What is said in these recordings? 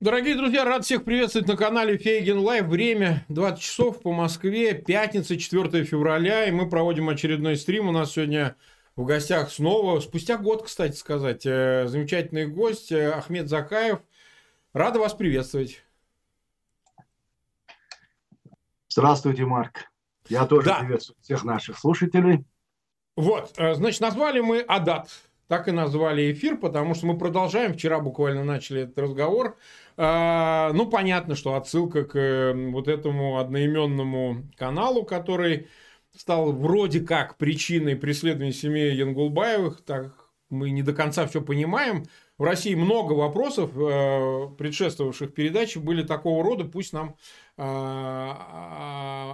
Дорогие друзья, рад всех приветствовать на канале Фейгин Live. Время 20 часов по Москве, пятница, 4 февраля, и мы проводим очередной стрим. У нас сегодня в гостях снова, спустя год, кстати сказать, э, замечательный гость э, Ахмед Закаев. Рад вас приветствовать. Здравствуйте, Марк. Я тоже да. приветствую всех наших слушателей. Вот, э, значит, назвали мы Адат. Так и назвали эфир, потому что мы продолжаем. Вчера буквально начали этот разговор. А, ну, понятно, что отсылка к э, вот этому одноименному каналу, который стал вроде как причиной преследования семьи Янгулбаевых. Так мы не до конца все понимаем. В России много вопросов, э, предшествовавших передаче, были такого рода. Пусть нам э,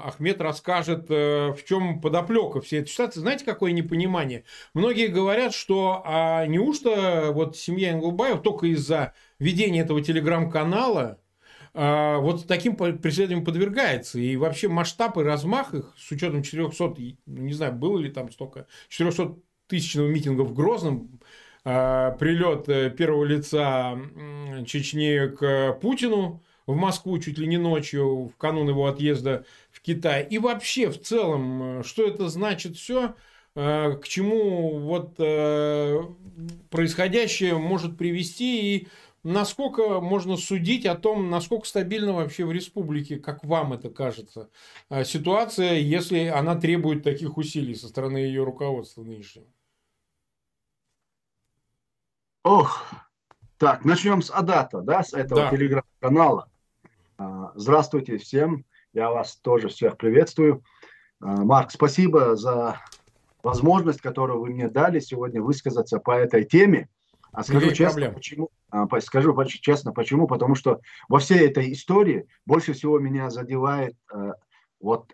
Ахмед расскажет, в чем подоплека всей этой ситуации. Знаете, какое непонимание? Многие говорят, что а неужто вот семья Ингулбаев только из-за ведение этого телеграм-канала а, вот таким преследованием подвергается. И вообще масштаб и размах их, с учетом 400, ну, не знаю, было ли там столько, 400 тысячного митинга в Грозном, а, прилет э, первого лица Чечни к Путину в Москву чуть ли не ночью, в канун его отъезда в Китай. И вообще, в целом, что это значит все, а, к чему вот э, происходящее может привести и насколько можно судить о том, насколько стабильна вообще в республике, как вам это кажется, а, ситуация, если она требует таких усилий со стороны ее руководства нынешнего? Ох, так, начнем с Адата, да, с этого да. телеграм-канала. А, здравствуйте всем, я вас тоже всех приветствую. А, Марк, спасибо за возможность, которую вы мне дали сегодня высказаться по этой теме. А скажу честно, проблем. почему, а, скажу честно, почему? Потому что во всей этой истории больше всего меня задевает э, вот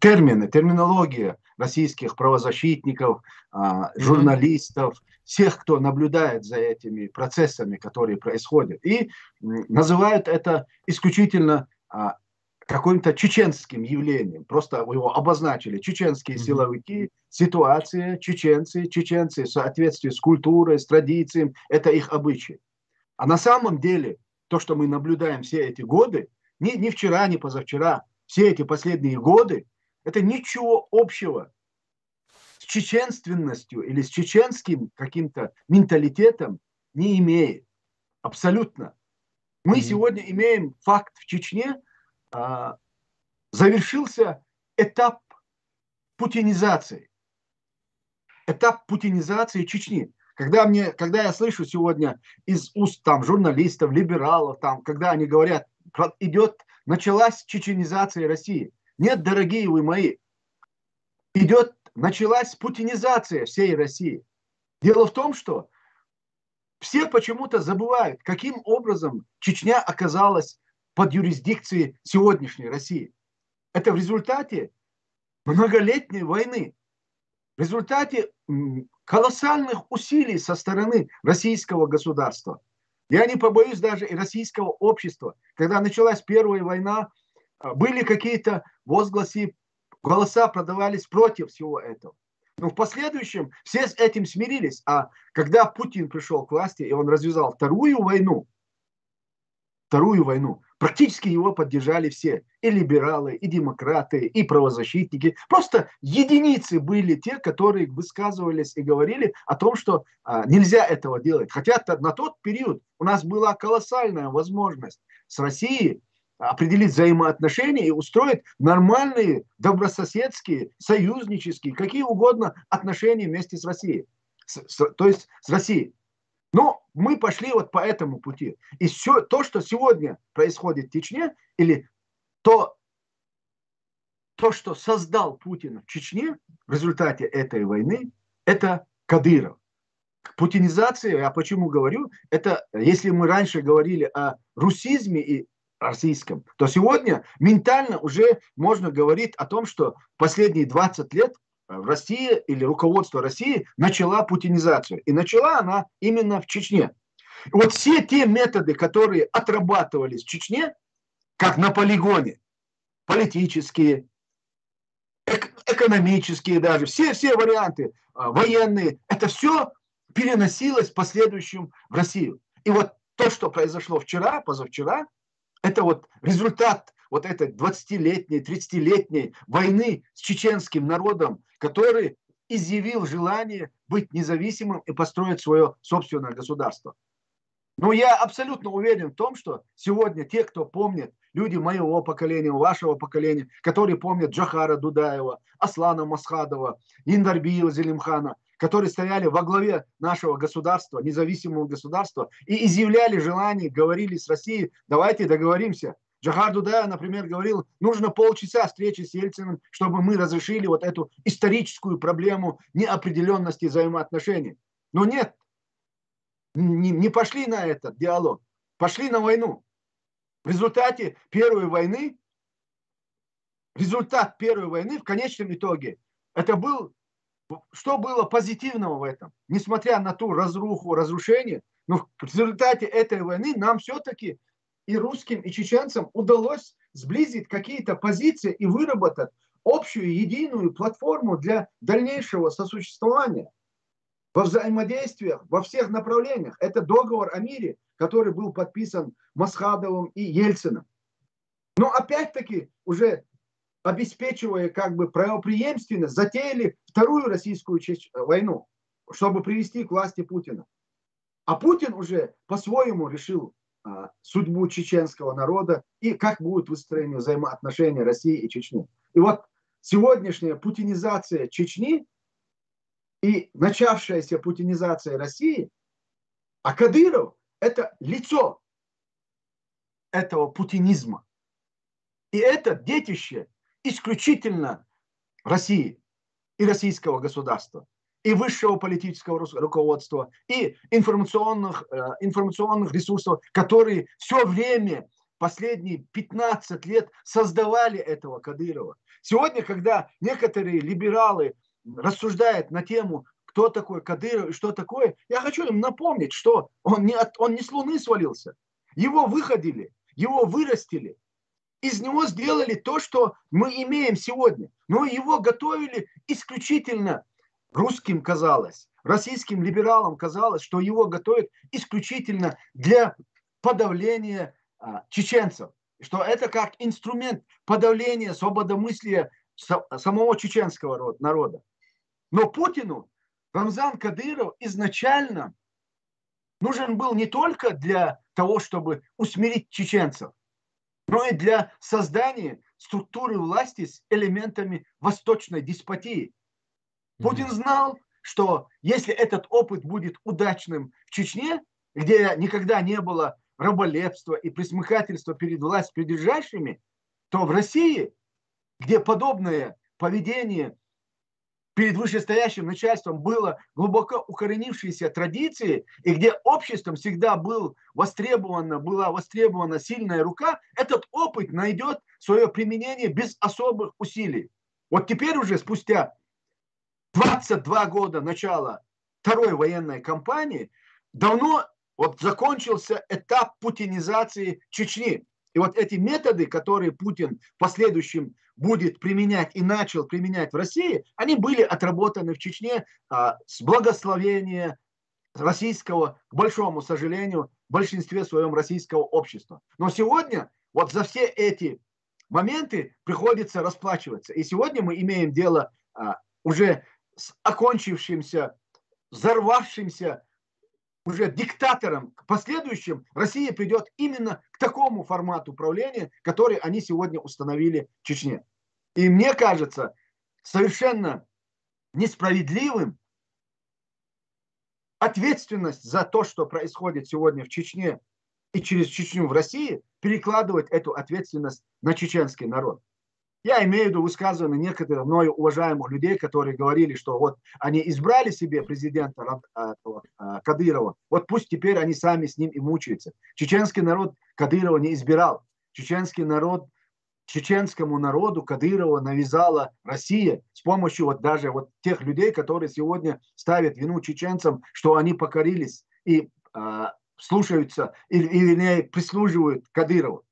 термины, терминология российских правозащитников, а, журналистов, всех, кто наблюдает за этими процессами, которые происходят. И называют это исключительно а, каким-то чеченским явлением. Просто его обозначили. Чеченские силовики, ситуация, чеченцы, чеченцы в соответствии с культурой, с традициями, это их обычаи. А на самом деле, то, что мы наблюдаем все эти годы, не, не вчера, не позавчера, все эти последние годы, это ничего общего с чеченственностью или с чеченским каким-то менталитетом не имеет. Абсолютно. Мы mm-hmm. сегодня имеем факт в Чечне, завершился этап путинизации. Этап путинизации Чечни. Когда, мне, когда я слышу сегодня из уст там, журналистов, либералов, там, когда они говорят, идет, началась чеченизация России. Нет, дорогие вы мои, идет, началась путинизация всей России. Дело в том, что все почему-то забывают, каким образом Чечня оказалась под юрисдикцией сегодняшней России. Это в результате многолетней войны, в результате колоссальных усилий со стороны российского государства. Я не побоюсь даже и российского общества. Когда началась Первая война, а, были какие-то возгласы, голоса продавались против всего этого. Но в последующем все с этим смирились. А когда Путин пришел к власти, и он развязал вторую войну, вторую войну, Практически его поддержали все. И либералы, и демократы, и правозащитники. Просто единицы были те, которые высказывались и говорили о том, что а, нельзя этого делать. Хотя на тот период у нас была колоссальная возможность с Россией определить взаимоотношения и устроить нормальные, добрососедские, союзнические, какие угодно отношения вместе с Россией. С, с, то есть с Россией. Но мы пошли вот по этому пути. И все то, что сегодня происходит в Чечне, или то, то, что создал Путин в Чечне в результате этой войны, это Кадыров. Путинизация, я почему говорю, это если мы раньше говорили о русизме и российском, то сегодня ментально уже можно говорить о том, что последние 20 лет в России или руководство России начала путинизацию. И начала она именно в Чечне. Вот все те методы, которые отрабатывались в Чечне, как на полигоне, политические, эк- экономические даже, все, все варианты, а, военные, это все переносилось в последующем в Россию. И вот то, что произошло вчера, позавчера, это вот результат вот этой 20-летней, 30-летней войны с чеченским народом, который изъявил желание быть независимым и построить свое собственное государство. Но я абсолютно уверен в том, что сегодня те, кто помнит, люди моего поколения, вашего поколения, которые помнят Джахара Дудаева, Аслана Масхадова, Индарбиева Зелимхана, которые стояли во главе нашего государства, независимого государства, и изъявляли желание, говорили с Россией, давайте договоримся. Джахар Дудаев, например, говорил, нужно полчаса встречи с Ельциным, чтобы мы разрешили вот эту историческую проблему неопределенности взаимоотношений. Но нет, не, не пошли на этот диалог, пошли на войну. В результате первой войны, результат первой войны в конечном итоге, это был, что было позитивного в этом? Несмотря на ту разруху, разрушение, но в результате этой войны нам все-таки и русским, и чеченцам удалось сблизить какие-то позиции и выработать общую единую платформу для дальнейшего сосуществования во взаимодействиях во всех направлениях. Это договор о мире, который был подписан Масхадовым и Ельциным. Но опять-таки уже обеспечивая как бы правоприемственность, затеяли вторую российскую войну, чтобы привести к власти Путина. А Путин уже по-своему решил судьбу чеченского народа и как будут выстроены взаимоотношения России и Чечни. И вот сегодняшняя путинизация Чечни и начавшаяся путинизация России, а Кадыров – это лицо этого путинизма. И это детище исключительно России и российского государства, и высшего политического руководства, и информационных, э, информационных ресурсов, которые все время, последние 15 лет создавали этого Кадырова. Сегодня, когда некоторые либералы рассуждает на тему, кто такой Кадыров и что такое, я хочу им напомнить, что он не, от, он не с Луны свалился. Его выходили, его вырастили, из него сделали то, что мы имеем сегодня. Но его готовили исключительно русским казалось, российским либералам казалось, что его готовят исключительно для подавления а, чеченцев. Что это как инструмент подавления свободомыслия самого чеченского народа. Но Путину Рамзан Кадыров изначально нужен был не только для того, чтобы усмирить чеченцев, но и для создания структуры власти с элементами восточной деспотии. Путин знал, что если этот опыт будет удачным в Чечне, где никогда не было раболепства и присмыкательства перед властью придержащими, то в России, где подобное поведение перед вышестоящим начальством было глубоко укоренившиеся традиции, и где обществом всегда был востребована, была востребована сильная рука, этот опыт найдет свое применение без особых усилий. Вот теперь уже спустя 22 года начала второй военной кампании давно вот закончился этап путинизации Чечни. И вот эти методы, которые Путин в последующем будет применять и начал применять в России, они были отработаны в Чечне а, с благословения российского, к большому сожалению, в большинстве своем российского общества. Но сегодня вот за все эти моменты приходится расплачиваться. И сегодня мы имеем дело а, уже с окончившимся, взорвавшимся уже диктатором к последующим, Россия придет именно к такому формату управления, который они сегодня установили в Чечне. И мне кажется совершенно несправедливым ответственность за то, что происходит сегодня в Чечне и через Чечню в России, перекладывать эту ответственность на чеченский народ. Я имею в виду высказывания некоторых мною уважаемых людей, которые говорили, что вот они избрали себе президента а, а, Кадырова, вот пусть теперь они сами с ним и мучаются. Чеченский народ Кадырова не избирал. Чеченский народ, чеченскому народу Кадырова навязала Россия с помощью вот даже вот тех людей, которые сегодня ставят вину чеченцам, что они покорились и э, слушаются или, или прислуживают Кадырову.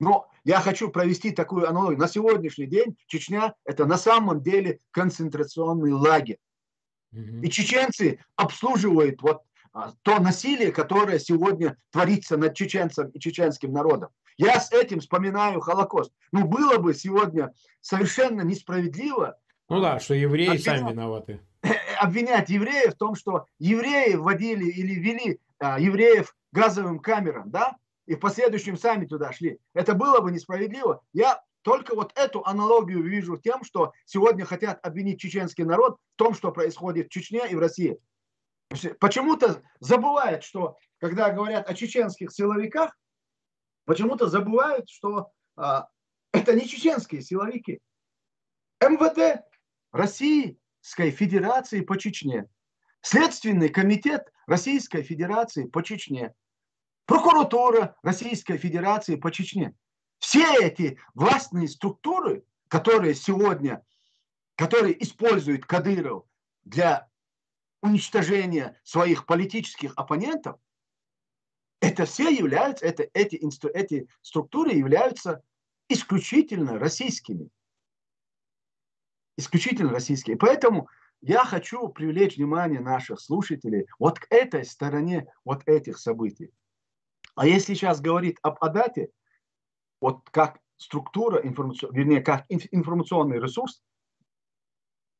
Но я хочу провести такую аналогию. На сегодняшний день Чечня – это на самом деле концентрационный лагерь. И чеченцы обслуживают вот а, то насилие, которое сегодня творится над чеченцем и чеченским народом. Я с этим вспоминаю Холокост. Ну, было бы сегодня совершенно несправедливо. Ну да, что евреи обвинять, сами виноваты. Обвинять евреев в том, что евреи вводили или вели а, евреев газовым камерам, да, и в последующем сами туда шли. Это было бы несправедливо. Я только вот эту аналогию вижу тем, что сегодня хотят обвинить чеченский народ в том, что происходит в Чечне и в России. Почему-то забывают, что когда говорят о чеченских силовиках, почему-то забывают, что а, это не чеченские силовики. МВД Российской Федерации по Чечне, Следственный комитет Российской Федерации по Чечне, прокуратура Российской Федерации по Чечне. Все эти властные структуры, которые сегодня, которые используют Кадыров для уничтожения своих политических оппонентов, это все являются, это, эти, эти структуры являются исключительно российскими. Исключительно российскими. Поэтому я хочу привлечь внимание наших слушателей вот к этой стороне вот этих событий. А если сейчас говорить об Адате, вот как структура, информацион, вернее, как информационный ресурс,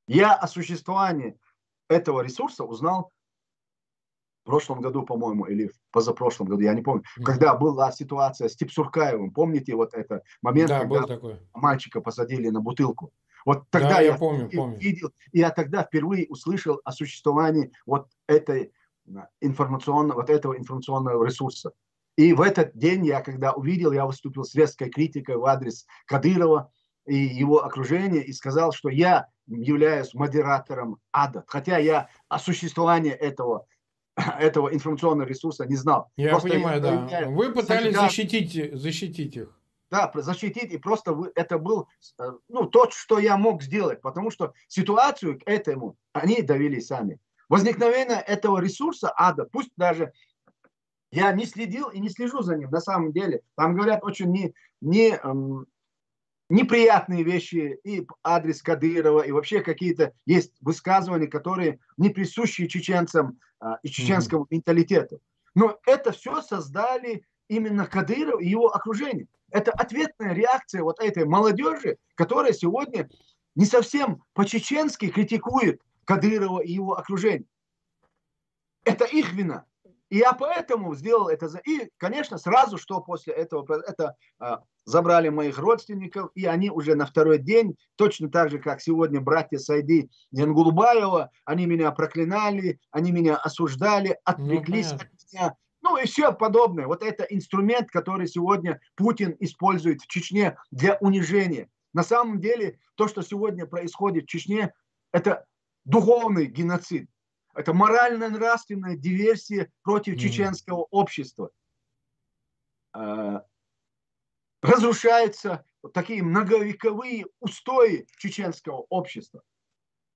я о существовании этого ресурса узнал в прошлом году, по-моему, или в позапрошлом году, я не помню, mm-hmm. когда была ситуация с Типсуркаевым, помните вот это момент, да, когда мальчика посадили на бутылку? Вот тогда да, я, я помню, помню. видел, и я тогда впервые услышал о существовании вот этой информационного, вот этого информационного ресурса. И в этот день я, когда увидел, я выступил с резкой критикой в адрес Кадырова и его окружения и сказал, что я являюсь модератором ада. Хотя я о существовании этого этого информационного ресурса не знал. Я просто понимаю, я, да. Я, Вы пытались всегда, защитить, защитить их. Да, защитить, и просто вы, это был э, ну, то, что я мог сделать, потому что ситуацию к этому они довели сами. Возникновение этого ресурса ада, пусть даже я не следил и не слежу за ним на самом деле. Там говорят очень не, не, эм, неприятные вещи и адрес Кадырова, и вообще какие-то есть высказывания, которые не присущи чеченцам э, и чеченскому mm-hmm. менталитету. Но это все создали именно Кадыров и его окружение. Это ответная реакция вот этой молодежи, которая сегодня не совсем по-чеченски критикует Кадырова и его окружение. Это их вина. И я поэтому сделал это. И, конечно, сразу, что после этого, это а, забрали моих родственников, и они уже на второй день, точно так же, как сегодня братья Сайди Янгулбаева, они меня проклинали, они меня осуждали, отвлеклись ну, от меня. Ну и все подобное. Вот это инструмент, который сегодня Путин использует в Чечне для унижения. На самом деле, то, что сегодня происходит в Чечне, это духовный геноцид. Это морально-нравственная диверсия против mm-hmm. чеченского общества. А, разрушаются вот такие многовековые устои чеченского общества.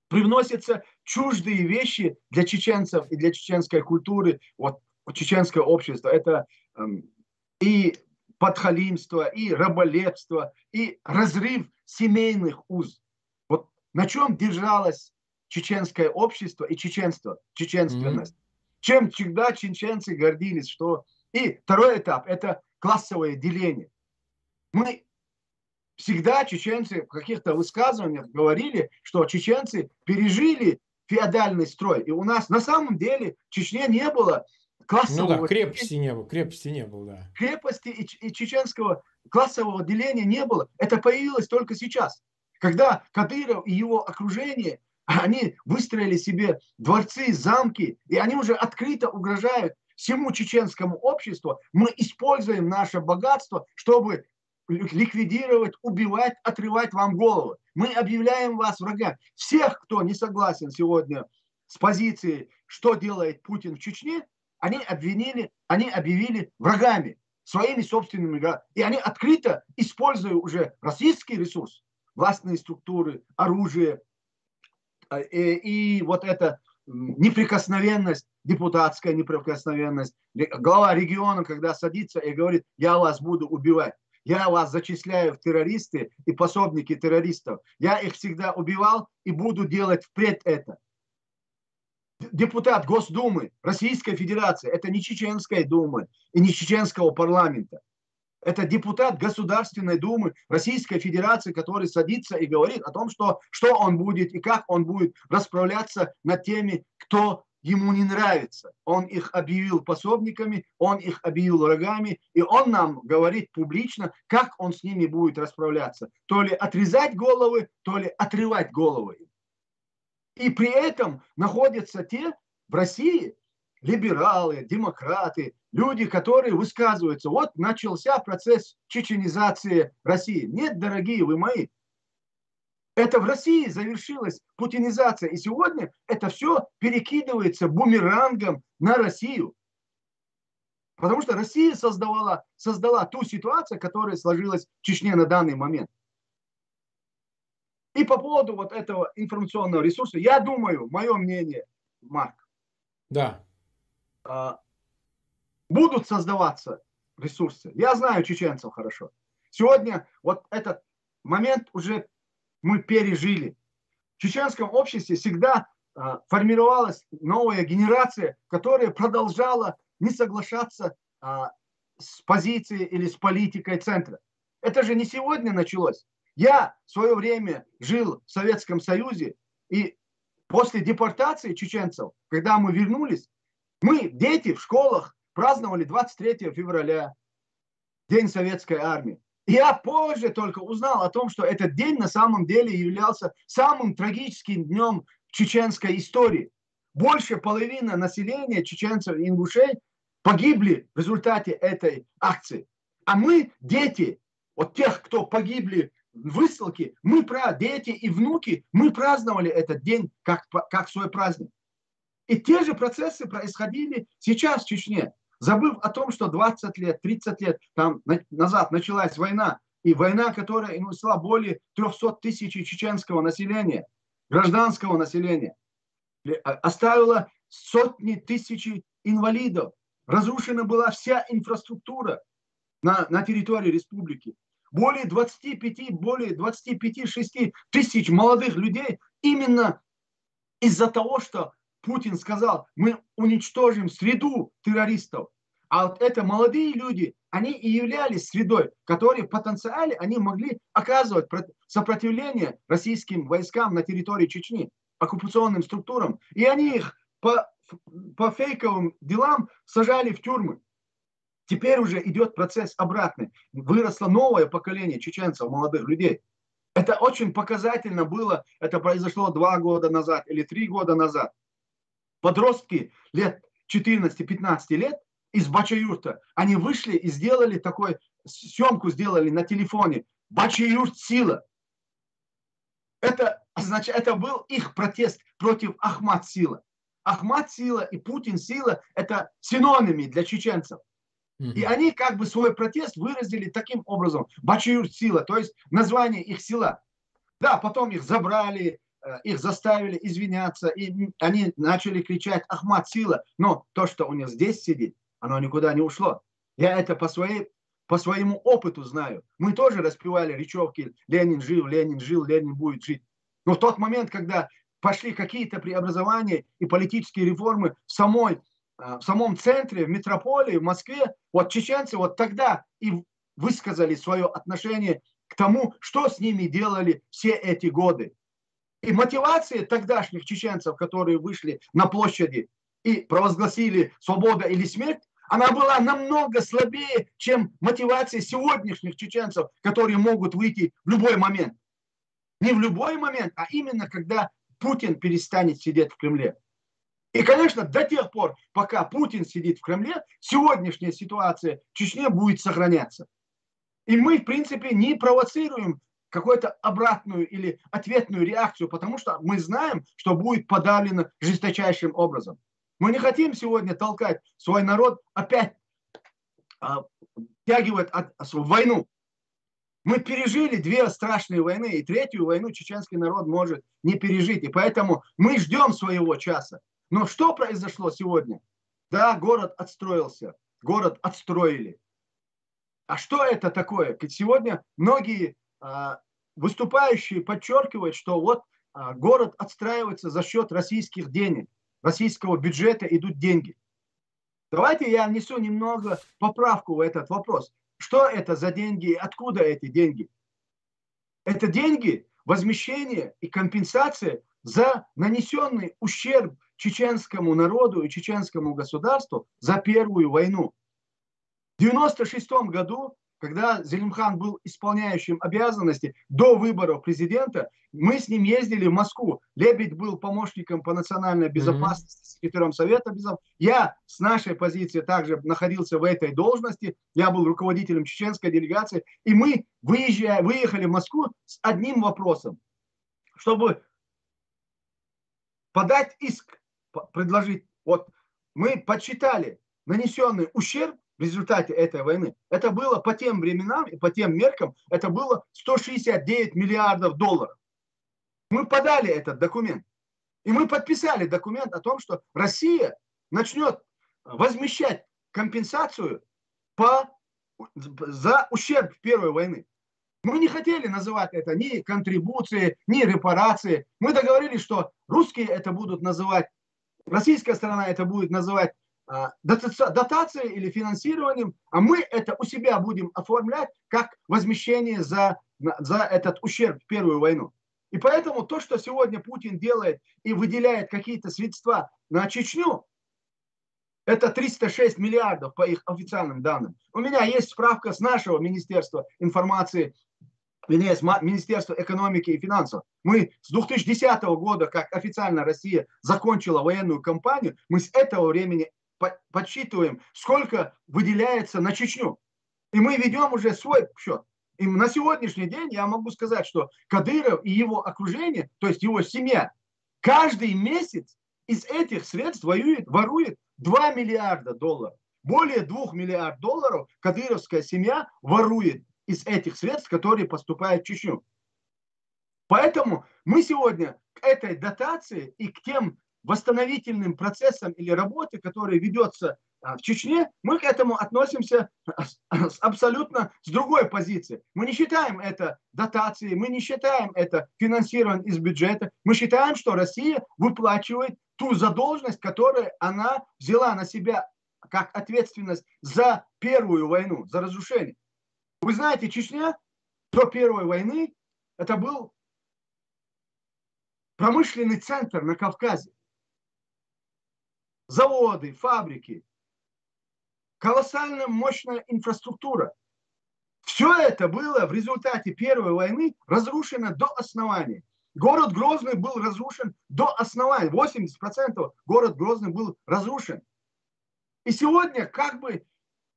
Привносятся чуждые вещи для чеченцев и для чеченской культуры. Вот чеченское общество это эм, и подхалимство, и раболепство, и разрыв семейных уз. Вот на чем держалась чеченское общество и чеченство, чеченственность. Mm-hmm. Чем всегда чеченцы гордились, что... И второй этап – это классовое деление. Мы всегда чеченцы в каких-то высказываниях говорили, что чеченцы пережили феодальный строй. И у нас на самом деле в Чечне не было классового... Ну да, крепости не было, крепости не было, да. Крепости и, и чеченского классового деления не было. Это появилось только сейчас, когда Кадыров и его окружение они выстроили себе дворцы, замки, и они уже открыто угрожают всему чеченскому обществу. Мы используем наше богатство, чтобы ликвидировать, убивать, отрывать вам голову. Мы объявляем вас врага. Всех, кто не согласен сегодня с позицией, что делает Путин в Чечне, они обвинили, они объявили врагами, своими собственными врагами. И они открыто, используя уже российский ресурс, властные структуры, оружие, и, и вот эта неприкосновенность, депутатская неприкосновенность, глава региона, когда садится и говорит, я вас буду убивать, я вас зачисляю в террористы и пособники террористов, я их всегда убивал и буду делать впредь это. депутат Госдумы Российской Федерации, это не Чеченской Думы и не Чеченского парламента. Это депутат Государственной Думы Российской Федерации, который садится и говорит о том, что, что он будет и как он будет расправляться над теми, кто ему не нравится. Он их объявил пособниками, он их объявил врагами, и он нам говорит публично, как он с ними будет расправляться. То ли отрезать головы, то ли отрывать головы. И при этом находятся те в России, либералы, демократы, люди, которые высказываются. Вот начался процесс чеченизации России. Нет, дорогие вы мои, это в России завершилась путинизация. И сегодня это все перекидывается бумерангом на Россию. Потому что Россия создавала, создала ту ситуацию, которая сложилась в Чечне на данный момент. И по поводу вот этого информационного ресурса, я думаю, мое мнение, Марк, да. А, будут создаваться ресурсы. Я знаю чеченцев хорошо. Сегодня вот этот момент уже мы пережили. В чеченском обществе всегда а, формировалась новая генерация, которая продолжала не соглашаться а, с позицией или с политикой центра. Это же не сегодня началось. Я в свое время жил в Советском Союзе, и после депортации чеченцев, когда мы вернулись, мы, дети, в школах праздновали 23 февраля, День Советской Армии. Я позже только узнал о том, что этот день на самом деле являлся самым трагическим днем в чеченской истории. Больше половины населения чеченцев и ингушей погибли в результате этой акции. А мы, дети, вот тех, кто погибли высылки, мы, про дети и внуки, мы праздновали этот день как, как свой праздник. И те же процессы происходили сейчас в Чечне. Забыв о том, что 20 лет, 30 лет там назад началась война, и война, которая унесла более 300 тысяч чеченского населения, гражданского населения, оставила сотни тысяч инвалидов, разрушена была вся инфраструктура на, на территории республики более 25, более 25-6 тысяч молодых людей именно из-за того, что Путин сказал, мы уничтожим среду террористов. А вот это молодые люди, они и являлись средой, которые в потенциале они могли оказывать сопротивление российским войскам на территории Чечни, оккупационным структурам. И они их по, по фейковым делам сажали в тюрьмы. Теперь уже идет процесс обратный. Выросло новое поколение чеченцев, молодых людей. Это очень показательно было. Это произошло два года назад или три года назад. Подростки лет 14-15 лет из Бачаюрта, они вышли и сделали такой, съемку сделали на телефоне. Бачаюрт сила. Это, значит, это был их протест против Ахмад сила. Ахмад сила и Путин сила – это синонимы для чеченцев. И они как бы свой протест выразили таким образом. Бачиюр сила, то есть название их села. Да, потом их забрали, их заставили извиняться, и они начали кричать Ахмад сила. Но то, что у них здесь сидит, оно никуда не ушло. Я это по, своей, по своему опыту знаю. Мы тоже распевали речевки «Ленин жил, Ленин жил, Ленин будет жить». Но в тот момент, когда пошли какие-то преобразования и политические реформы в самой Э, в самом центре, в метрополии, в Москве, вот чеченцы вот тогда и высказали свое отношение к тому, что с ними делали все эти годы. И мотивация тогдашних чеченцев, которые вышли на площади и провозгласили свобода или смерть, она была намного слабее, чем мотивация сегодняшних чеченцев, которые могут выйти в любой момент. Не в любой момент, а именно когда Путин перестанет сидеть в Кремле. И, конечно, до тех пор, пока Путин сидит в Кремле, сегодняшняя ситуация в Чечне будет сохраняться. И мы, в принципе, не провоцируем какую-то обратную или ответную реакцию, потому что мы знаем, что будет подавлено жесточайшим образом. Мы не хотим сегодня толкать свой народ опять а, тягивать в войну. Мы пережили две страшные войны, и третью войну чеченский народ может не пережить. И поэтому мы ждем своего часа. Но что произошло сегодня? Да, город отстроился, город отстроили. А что это такое? Сегодня многие выступающие подчеркивают, что вот а, город отстраивается за счет российских денег. российского бюджета идут деньги. Давайте я внесу немного поправку в этот вопрос. Что это за деньги откуда эти деньги? Это деньги, возмещение и компенсация за нанесенный ущерб чеченскому народу и чеченскому государству за Первую войну. В 1996 году когда Зелимхан был исполняющим обязанности до выборов президента, мы с ним ездили в Москву. Лебедь был помощником по национальной безопасности, секретарем Совета Безопасности. Я с нашей позиции также находился в этой должности. Я был руководителем чеченской делегации. И мы выезжая, выехали в Москву с одним вопросом. Чтобы подать иск, предложить. Вот мы подсчитали нанесенный ущерб в результате этой войны. Это было по тем временам и по тем меркам, это было 169 миллиардов долларов. Мы подали этот документ. И мы подписали документ о том, что Россия начнет возмещать компенсацию по, за ущерб Первой войны. Мы не хотели называть это ни контрибуции, ни репарации. Мы договорились, что русские это будут называть, российская сторона это будет называть дотацией или финансированием, а мы это у себя будем оформлять как возмещение за, за этот ущерб в Первую войну. И поэтому то, что сегодня Путин делает и выделяет какие-то средства на Чечню, это 306 миллиардов по их официальным данным. У меня есть справка с нашего Министерства информации, вернее, с Министерства экономики и финансов. Мы с 2010 года, как официально Россия закончила военную кампанию, мы с этого времени подсчитываем, сколько выделяется на Чечню. И мы ведем уже свой счет. И на сегодняшний день я могу сказать, что Кадыров и его окружение, то есть его семья, каждый месяц из этих средств воюет, ворует 2 миллиарда долларов. Более 2 миллиардов долларов кадыровская семья ворует из этих средств, которые поступают в Чечню. Поэтому мы сегодня к этой дотации и к тем восстановительным процессом или работе, которая ведется а, в Чечне, мы к этому относимся абсолютно с другой позиции. Мы не считаем это дотацией, мы не считаем это финансированием из бюджета. Мы считаем, что Россия выплачивает ту задолженность, которую она взяла на себя как ответственность за первую войну, за разрушение. Вы знаете, Чечня до первой войны это был промышленный центр на Кавказе заводы, фабрики, колоссальная мощная инфраструктура. Все это было в результате Первой войны разрушено до основания. Город Грозный был разрушен до основания. 80% город Грозный был разрушен. И сегодня как бы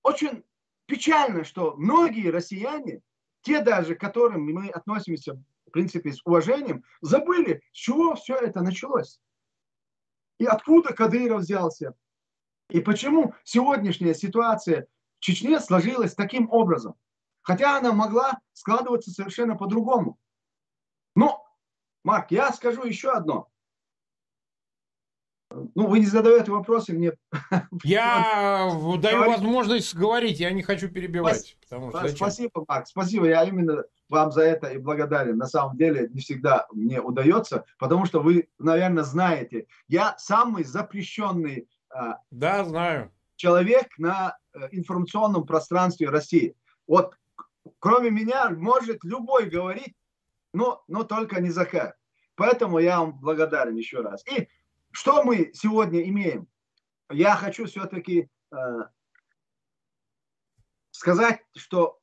очень печально, что многие россияне, те даже, к которым мы относимся, в принципе, с уважением, забыли, с чего все это началось. И откуда Кадыров взялся? И почему сегодняшняя ситуация в Чечне сложилась таким образом? Хотя она могла складываться совершенно по-другому. Но, Марк, я скажу еще одно. Ну, вы не задаете вопросы мне. Я даю возможность говорить, я не хочу перебивать. Спасибо, Марк, спасибо. Я именно вам за это и благодарен. На самом деле не всегда мне удается, потому что вы, наверное, знаете, я самый запрещенный а, да, знаю. человек на э, информационном пространстве России. Вот кроме меня может любой говорить, но, но только не Захар. Поэтому я вам благодарен еще раз. И что мы сегодня имеем? Я хочу все-таки э, сказать, что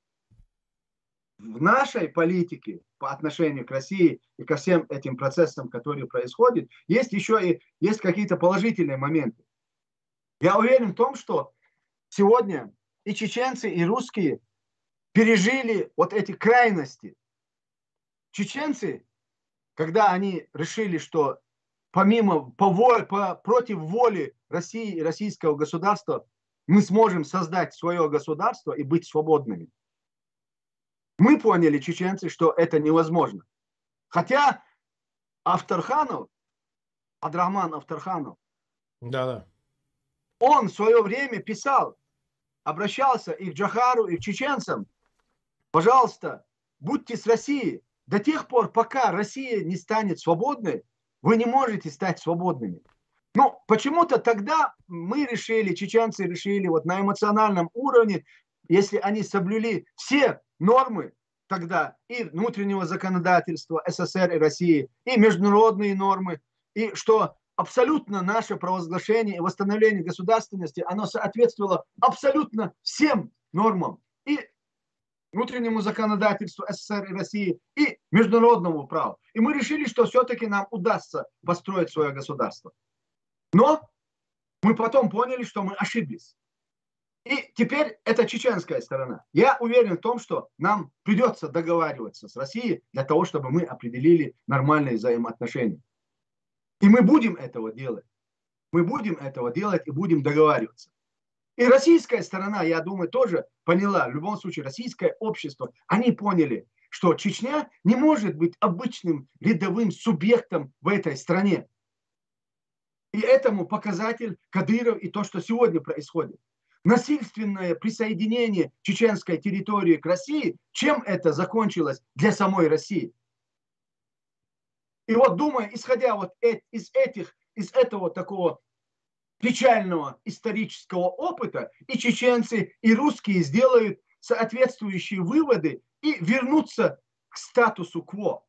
в нашей политике по отношению к России и ко всем этим процессам, которые происходят, есть еще и есть какие-то положительные моменты. Я уверен в том, что сегодня и чеченцы, и русские пережили вот эти крайности. Чеченцы, когда они решили, что помимо, по воле, по, против воли России и российского государства, мы сможем создать свое государство и быть свободными – мы поняли, чеченцы, что это невозможно. Хотя Авторханов, Адрахман Авторханов, да, да. он в свое время писал, обращался и к Джахару, и к чеченцам, пожалуйста, будьте с Россией. До тех пор, пока Россия не станет свободной, вы не можете стать свободными. Ну, почему-то тогда мы решили, чеченцы решили вот на эмоциональном уровне, если они соблюли все нормы тогда и внутреннего законодательства СССР и России, и международные нормы, и что абсолютно наше провозглашение и восстановление государственности, оно соответствовало абсолютно всем нормам и внутреннему законодательству СССР и России и международному праву. И мы решили, что все-таки нам удастся построить свое государство. Но мы потом поняли, что мы ошиблись. И теперь это чеченская сторона. Я уверен в том, что нам придется договариваться с Россией для того, чтобы мы определили нормальные взаимоотношения. И мы будем этого делать. Мы будем этого делать и будем договариваться. И российская сторона, я думаю, тоже поняла, в любом случае, российское общество, они поняли, что Чечня не может быть обычным рядовым субъектом в этой стране. И этому показатель Кадыров и то, что сегодня происходит. Насильственное присоединение чеченской территории к России, чем это закончилось для самой России? И вот думая, исходя вот из этих, из этого такого печального исторического опыта, и чеченцы, и русские сделают соответствующие выводы и вернутся к статусу кво.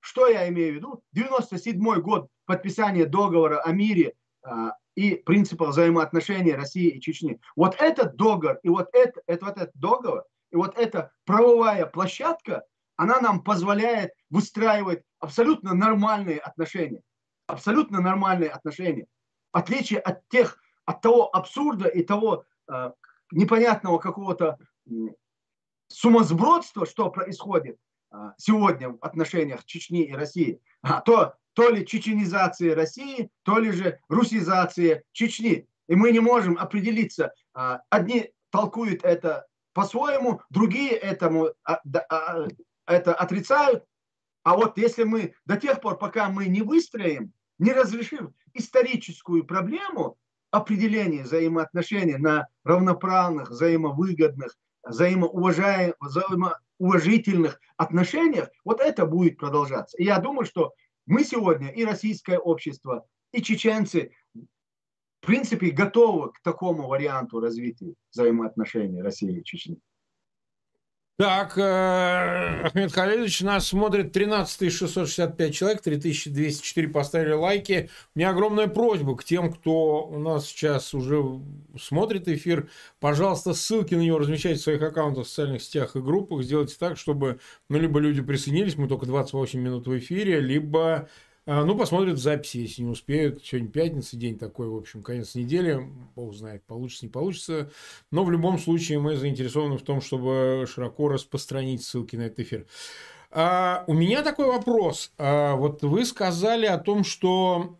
Что я имею в виду? 97 год подписания договора о мире а, и принципа взаимоотношений России и Чечни. Вот этот договор и вот, это, это, вот этот договор и вот эта правовая площадка, она нам позволяет выстраивать абсолютно нормальные отношения. Абсолютно нормальные отношения. В отличие от тех, от того абсурда и того э, непонятного какого-то э, сумасбродства, что происходит э, сегодня в отношениях Чечни и России, а то то ли чеченизация России, то ли же русизация Чечни. И мы не можем определиться. А, одни толкуют это по-своему, другие этому а, а, это отрицают. А вот если мы до тех пор, пока мы не выстроим, не разрешим историческую проблему определения взаимоотношений на равноправных, взаимовыгодных, взаимоуважительных отношениях, вот это будет продолжаться. И я думаю, что мы сегодня и российское общество, и чеченцы, в принципе, готовы к такому варианту развития взаимоотношений России и Чечни. Так, э, Ахмед Халилович, нас смотрит 13 665 человек, 3204 поставили лайки. У меня огромная просьба к тем, кто у нас сейчас уже смотрит эфир. Пожалуйста, ссылки на него размещайте в своих аккаунтах в социальных сетях и группах. Сделайте так, чтобы, ну, либо люди присоединились, мы только 28 минут в эфире, либо ну, посмотрят записи, если не успеют. Сегодня пятница, день такой, в общем, конец недели. Бог знает, получится, не получится. Но в любом случае мы заинтересованы в том, чтобы широко распространить ссылки на этот эфир. А, у меня такой вопрос. А, вот вы сказали о том, что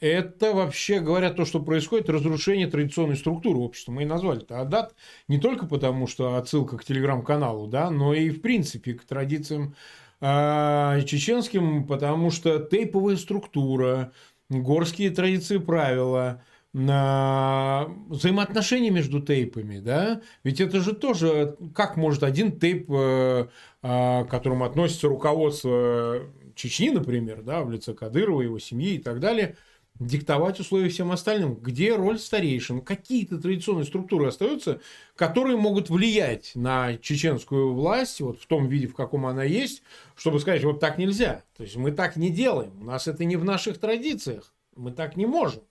это вообще, говоря, то, что происходит, разрушение традиционной структуры общества. Мы и назвали это Адат не только потому, что отсылка к телеграм-каналу, да, но и, в принципе, к традициям а, чеченским, потому что тейповая структура, горские традиции правила, на взаимоотношения между тейпами, да, ведь это же тоже, как может один тейп, э, а, к которому относится руководство Чечни, например, да, в лице Кадырова, его семьи и так далее, диктовать условия всем остальным. Где роль старейшин? Какие-то традиционные структуры остаются, которые могут влиять на чеченскую власть вот в том виде, в каком она есть, чтобы сказать, вот так нельзя. То есть мы так не делаем. У нас это не в наших традициях. Мы так не можем.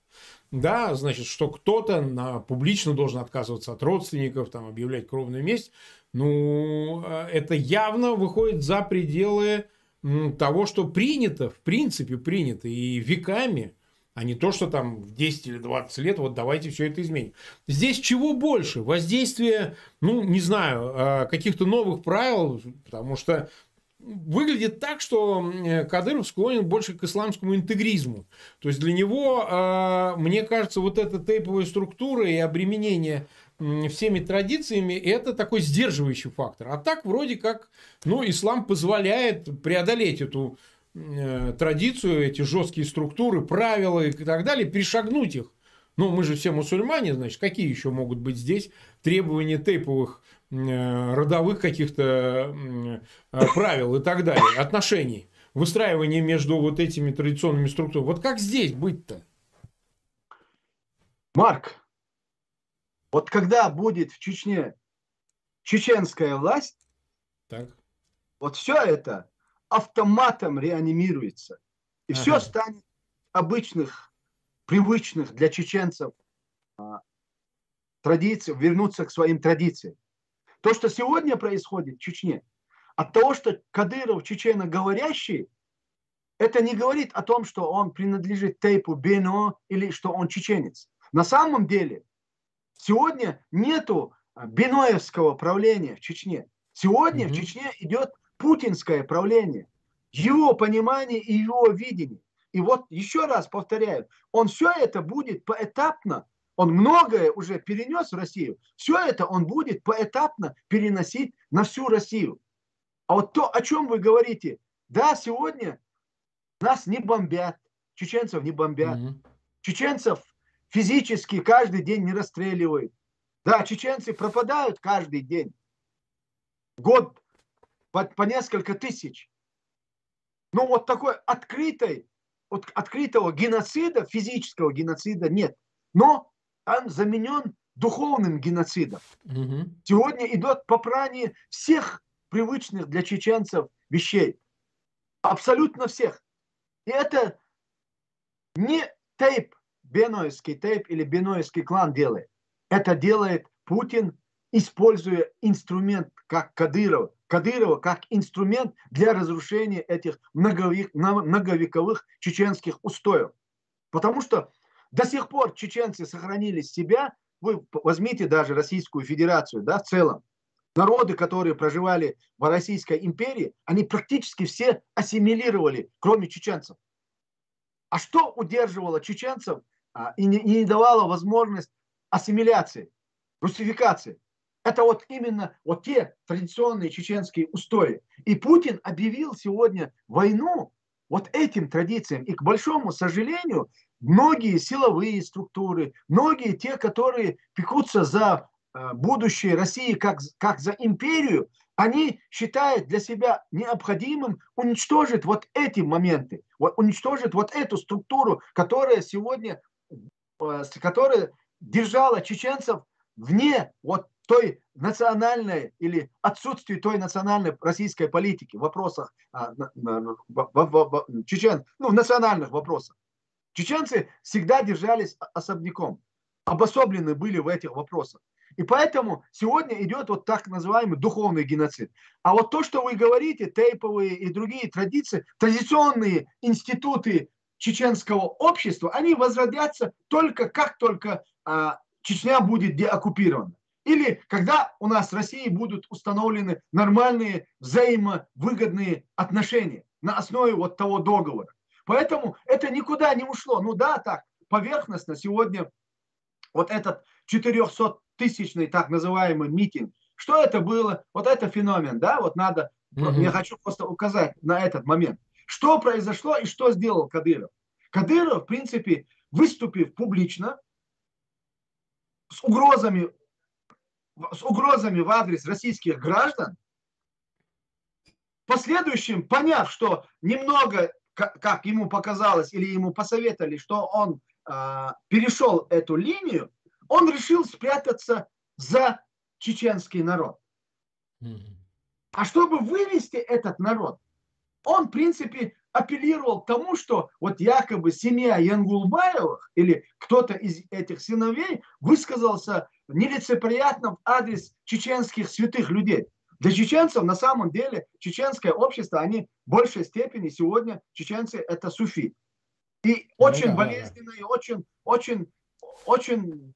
Да, значит, что кто-то на, публично должен отказываться от родственников, там, объявлять кровную месть. Ну, э, это явно выходит за пределы того, что принято, в принципе принято и веками а не то, что там в 10 или 20 лет, вот давайте все это изменим. Здесь чего больше? Воздействие, ну, не знаю, а, каких-то новых правил, потому что выглядит так, что Кадыров склонен больше к исламскому интегризму. То есть для него, а, мне кажется, вот эта тейповая структура и обременение всеми традициями, это такой сдерживающий фактор. А так вроде как, ну, ислам позволяет преодолеть эту Э, традицию, эти жесткие структуры, правила и так далее, перешагнуть их. Ну, мы же все мусульмане, значит, какие еще могут быть здесь требования тейповых э, родовых каких-то э, правил и так далее, отношений, выстраивание между вот этими традиционными структурами. Вот как здесь быть-то? Марк, вот когда будет в Чечне чеченская власть, так. вот все это автоматом реанимируется. И ага. все станет обычных, привычных для чеченцев а, традиций, вернуться к своим традициям. То, что сегодня происходит в Чечне, от того, что Кадыров чеченоговорящий, это не говорит о том, что он принадлежит тейпу Бено или что он чеченец. На самом деле, сегодня нету Биноевского правления в Чечне. Сегодня mm-hmm. в Чечне идет путинское правление. Его понимание и его видение. И вот еще раз повторяю, он все это будет поэтапно, он многое уже перенес в Россию, все это он будет поэтапно переносить на всю Россию. А вот то, о чем вы говорите, да, сегодня нас не бомбят, чеченцев не бомбят, mm-hmm. чеченцев физически каждый день не расстреливают. Да, чеченцы пропадают каждый день. Год по, по несколько тысяч. Но вот такой открытой, от, открытого геноцида, физического геноцида нет. Но он заменен духовным геноцидом. Угу. Сегодня идет попрание всех привычных для чеченцев вещей. Абсолютно всех. И это не тейп, бенойский тейп или бенойский клан делает. Это делает Путин, используя инструмент как Кадыров, Кадырова как инструмент для разрушения этих многовек, многовековых чеченских устоев. Потому что до сих пор чеченцы сохранили себя, вы возьмите даже Российскую Федерацию, да, в целом, народы, которые проживали в Российской империи, они практически все ассимилировали, кроме чеченцев. А что удерживало чеченцев а, и не, давало возможность ассимиляции, русификации? Это вот именно вот те традиционные чеченские устои. И Путин объявил сегодня войну вот этим традициям. И, к большому сожалению, многие силовые структуры, многие те, которые пекутся за э, будущее России как, как за империю, они считают для себя необходимым уничтожить вот эти моменты, вот, уничтожить вот эту структуру, которая сегодня, э, которая держала чеченцев вне вот той национальной или отсутствии той национальной российской политики в вопросах а, в, в, в, в, чечен, ну, в национальных вопросах. Чеченцы всегда держались особняком, обособлены были в этих вопросах. И поэтому сегодня идет вот так называемый духовный геноцид. А вот то, что вы говорите, тейповые и другие традиции, традиционные институты чеченского общества, они возродятся только как только а, Чечня будет деоккупирована. Или когда у нас в России будут установлены нормальные взаимовыгодные отношения на основе вот того договора. Поэтому это никуда не ушло. Ну да, так, поверхностно сегодня вот этот 400-тысячный так называемый митинг, что это было? Вот это феномен, да, вот надо, mm я хочу просто указать на этот момент. Что произошло и что сделал Кадыров? Кадыров, в принципе, выступив публично с угрозами с угрозами в адрес российских граждан, в последующем, поняв, что немного, как ему показалось, или ему посоветовали, что он э, перешел эту линию, он решил спрятаться за чеченский народ. А чтобы вывести этот народ, он, в принципе, апеллировал к тому, что вот якобы семья Янгулбаевых или кто-то из этих сыновей высказался нелицеприятно в адрес чеченских святых людей. Для чеченцев на самом деле чеченское общество, они в большей степени сегодня чеченцы это суфи. И очень да, болезненно, да, и очень, очень, очень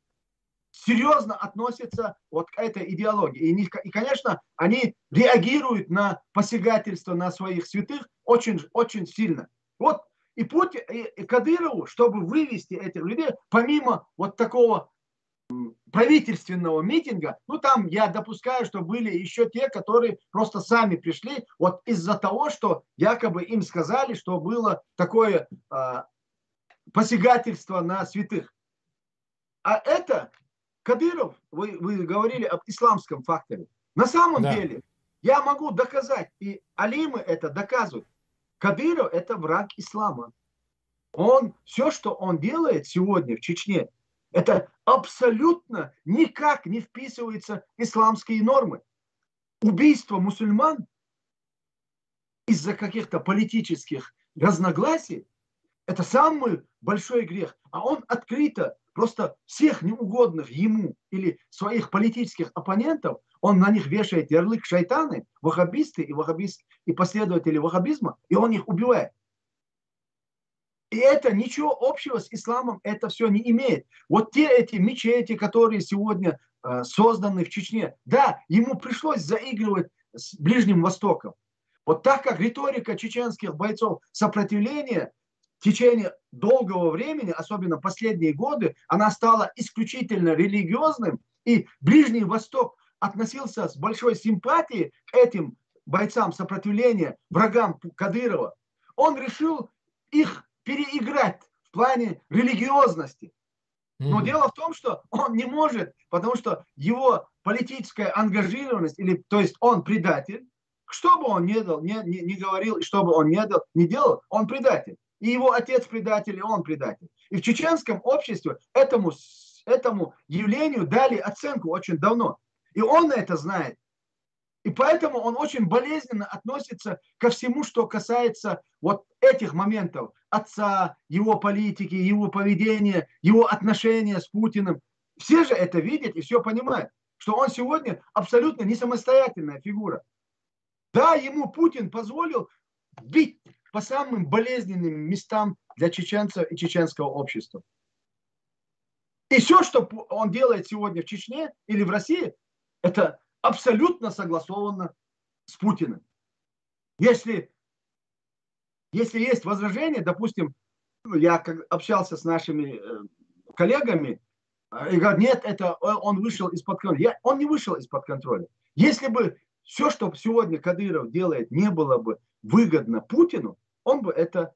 серьезно относятся вот к этой идеологии. И, и, конечно, они реагируют на посягательство на своих святых очень, очень сильно. Вот и Путин, и Кадырову, чтобы вывести этих людей, помимо вот такого правительственного митинга, ну там я допускаю, что были еще те, которые просто сами пришли вот из-за того, что якобы им сказали, что было такое э, посягательство на святых. А это Кадыров, вы, вы говорили об исламском факторе. На самом да. деле, я могу доказать, и алимы это доказывают. Кадыров это враг ислама. Он, все, что он делает сегодня в Чечне, Это абсолютно никак не вписывается в исламские нормы. Убийство мусульман из-за каких-то политических разногласий – это самый большой грех. А он открыто просто всех неугодных ему или своих политических оппонентов, он на них вешает ярлык шайтаны, вахабисты и, вахабист, и последователи вахабизма, и он их убивает. И это ничего общего с исламом это все не имеет. Вот те эти мечети, которые сегодня э, созданы в Чечне, да, ему пришлось заигрывать с Ближним Востоком. Вот так как риторика чеченских бойцов сопротивления в течение долгого времени, особенно последние годы, она стала исключительно религиозным, и Ближний Восток относился с большой симпатией к этим бойцам сопротивления, врагам Кадырова. Он решил плане религиозности. Но дело в том, что он не может, потому что его политическая ангажированность, или, то есть он предатель, что бы он ни, дал, не, не, не говорил, что бы он не, дал, не делал, он предатель. И его отец предатель, и он предатель. И в чеченском обществе этому, этому явлению дали оценку очень давно. И он это знает. И поэтому он очень болезненно относится ко всему, что касается вот этих моментов отца, его политики, его поведения, его отношения с Путиным. Все же это видят и все понимают, что он сегодня абсолютно не самостоятельная фигура. Да, ему Путин позволил бить по самым болезненным местам для чеченцев и чеченского общества. И все, что он делает сегодня в Чечне или в России, это абсолютно согласовано с Путиным. Если, если есть возражение, допустим, ну, я общался с нашими э, коллегами, э, и говорят, нет, это он вышел из-под контроля. он не вышел из-под контроля. Если бы все, что сегодня Кадыров делает, не было бы выгодно Путину, он бы это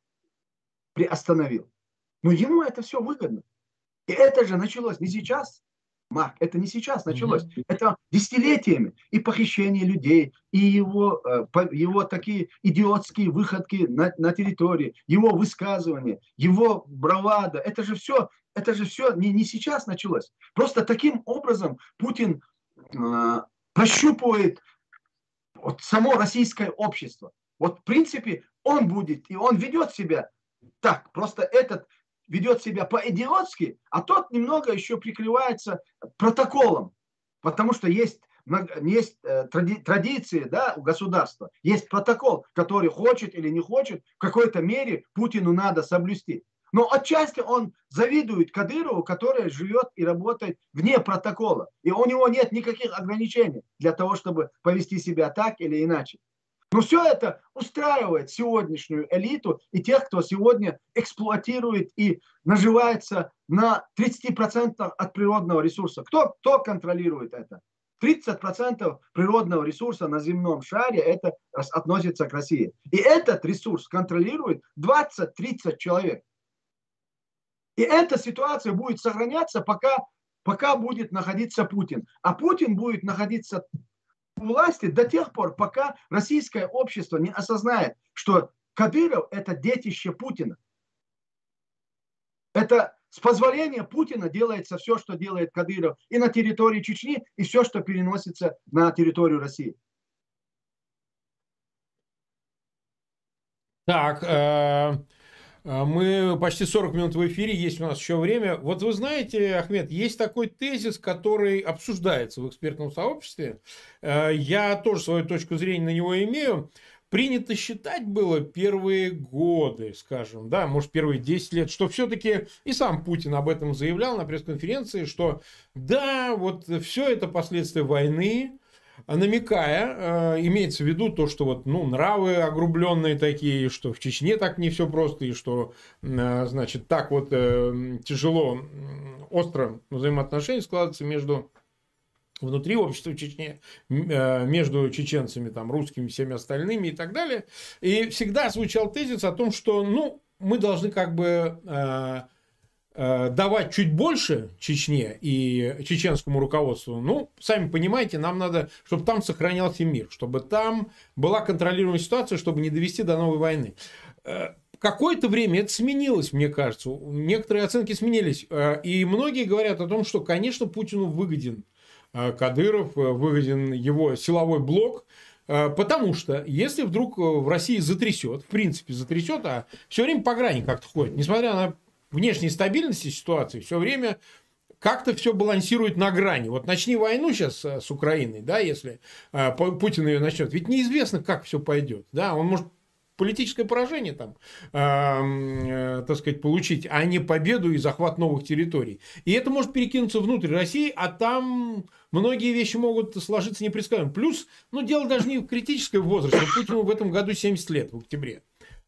приостановил. Но ему это все выгодно. И это же началось не сейчас, Марк, это не сейчас началось, mm-hmm. это десятилетиями. И похищение людей, и его, э, его такие идиотские выходки на, на территории, его высказывания, его бравада, это же все, это же все не, не сейчас началось. Просто таким образом Путин э, прощупывает вот само российское общество. Вот в принципе он будет, и он ведет себя так. Просто этот ведет себя по-идиотски, а тот немного еще прикрывается протоколом, потому что есть есть э, тради, традиции да, у государства, есть протокол, который хочет или не хочет, в какой-то мере Путину надо соблюсти. Но отчасти он завидует Кадырову, который живет и работает вне протокола. И у него нет никаких ограничений для того, чтобы повести себя так или иначе. Но все это устраивает сегодняшнюю элиту и тех, кто сегодня эксплуатирует и наживается на 30% от природного ресурса. Кто, кто контролирует это? 30% природного ресурса на земном шаре это относится к России. И этот ресурс контролирует 20-30 человек. И эта ситуация будет сохраняться, пока, пока будет находиться Путин. А Путин будет находиться власти до тех пор, пока российское общество не осознает, что Кадыров – это детище Путина. Это с позволения Путина делается все, что делает Кадыров и на территории Чечни, и все, что переносится на территорию России. Так, э, мы почти 40 минут в эфире, есть у нас еще время. Вот вы знаете, Ахмед, есть такой тезис, который обсуждается в экспертном сообществе. А, я тоже свою точку зрения на него имею. Принято считать было первые годы, скажем, да, может, первые 10 лет, что все-таки и сам Путин об этом заявлял на пресс-конференции, что да, вот все это последствия войны, намекая, э, имеется в виду то, что вот, ну, нравы огрубленные такие, что в Чечне так не все просто, и что, э, значит, так вот э, тяжело, остро взаимоотношения складываются между внутри общества Чечни, между чеченцами, там, русскими, всеми остальными и так далее. И всегда звучал тезис о том, что, ну, мы должны как бы давать чуть больше Чечне и чеченскому руководству, ну, сами понимаете, нам надо, чтобы там сохранялся мир, чтобы там была контролируемая ситуация, чтобы не довести до новой войны. Э, какое-то время это сменилось, мне кажется. Некоторые оценки сменились. Э, и многие говорят о том, что, конечно, Путину выгоден э, Кадыров, выгоден его силовой блок, Потому что, если вдруг в России затрясет, в принципе затрясет, а все время по грани как-то ходит, несмотря на внешней стабильности ситуации, все время как-то все балансирует на грани. Вот начни войну сейчас э, с Украиной, да, если э, Путин ее начнет, ведь неизвестно, как все пойдет, да, он может политическое поражение там, э, э, так сказать, получить, а не победу и захват новых территорий. И это может перекинуться внутрь России, а там многие вещи могут сложиться непредсказуемо. Плюс, ну, дело даже не в критическом возрасте. Путину в этом году 70 лет, в октябре.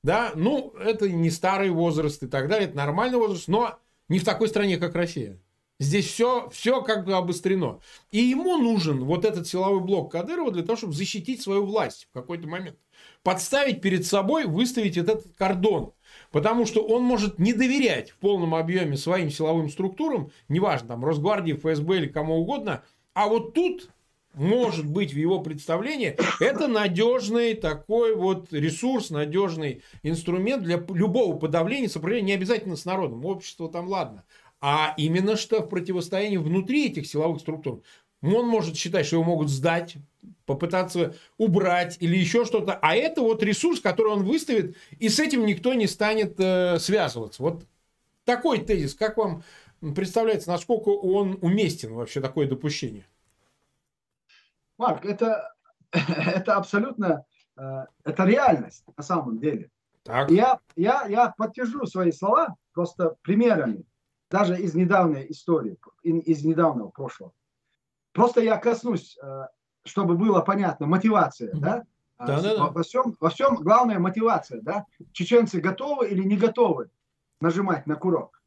Да, ну, это не старый возраст и так далее, это нормальный возраст, но не в такой стране, как Россия. Здесь все, все как бы обострено. И ему нужен вот этот силовой блок Кадырова для того, чтобы защитить свою власть в какой-то момент. Подставить перед собой, выставить этот кордон. Потому что он может не доверять в полном объеме своим силовым структурам, неважно, там, Росгвардии, ФСБ или кому угодно, а вот тут может быть в его представлении, это надежный такой вот ресурс, надежный инструмент для любого подавления, сопротивления, не обязательно с народом, общество там ладно, а именно что в противостоянии внутри этих силовых структур. Он может считать, что его могут сдать, попытаться убрать или еще что-то. А это вот ресурс, который он выставит, и с этим никто не станет э, связываться. Вот такой тезис. Как вам представляется, насколько он уместен вообще такое допущение? Марк, это, это абсолютно э, это реальность на самом деле. Так. Я, я, я подтвержу свои слова просто примерами даже из недавней истории, из недавнего прошлого. Просто я коснусь, э, чтобы было понятно, мотивация, да? Да, да, да. Во, всем, во всем главная мотивация, да? Чеченцы готовы или не готовы нажимать на курок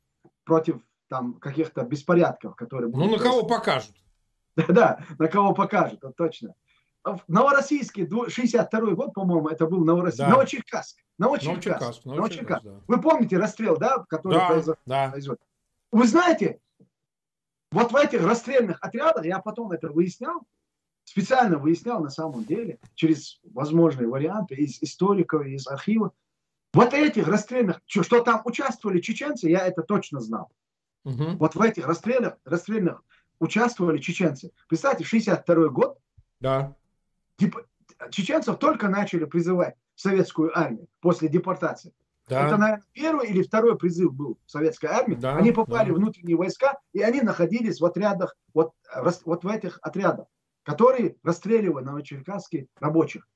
против там каких-то беспорядков, которые будут... Ну, на кого покажут. Да, да, на кого покажут, это точно. Новороссийский, 62 год, по-моему, это был Новороссийский. Да. Новочеркасск. Новочеркасск. Новочеркасск. Новочеркасск. Да. Вы помните расстрел, да, который да, произошел? Да. Вы знаете, вот в этих расстрельных отрядах, я потом это выяснял, специально выяснял на самом деле, через возможные варианты из историков, из архива, вот этих расстрельных, что, что там участвовали чеченцы, я это точно знал. Угу. Вот в этих расстрельных, расстрельных участвовали чеченцы. Представьте, 62 год. Да. Чеченцев только начали призывать в советскую армию после депортации. Да. Это, наверное, первый или второй призыв был в советской армии. Да, они попали да. в внутренние войска, и они находились в отрядах, вот, вот в этих отрядах, которые расстреливали новочеркасских рабочих.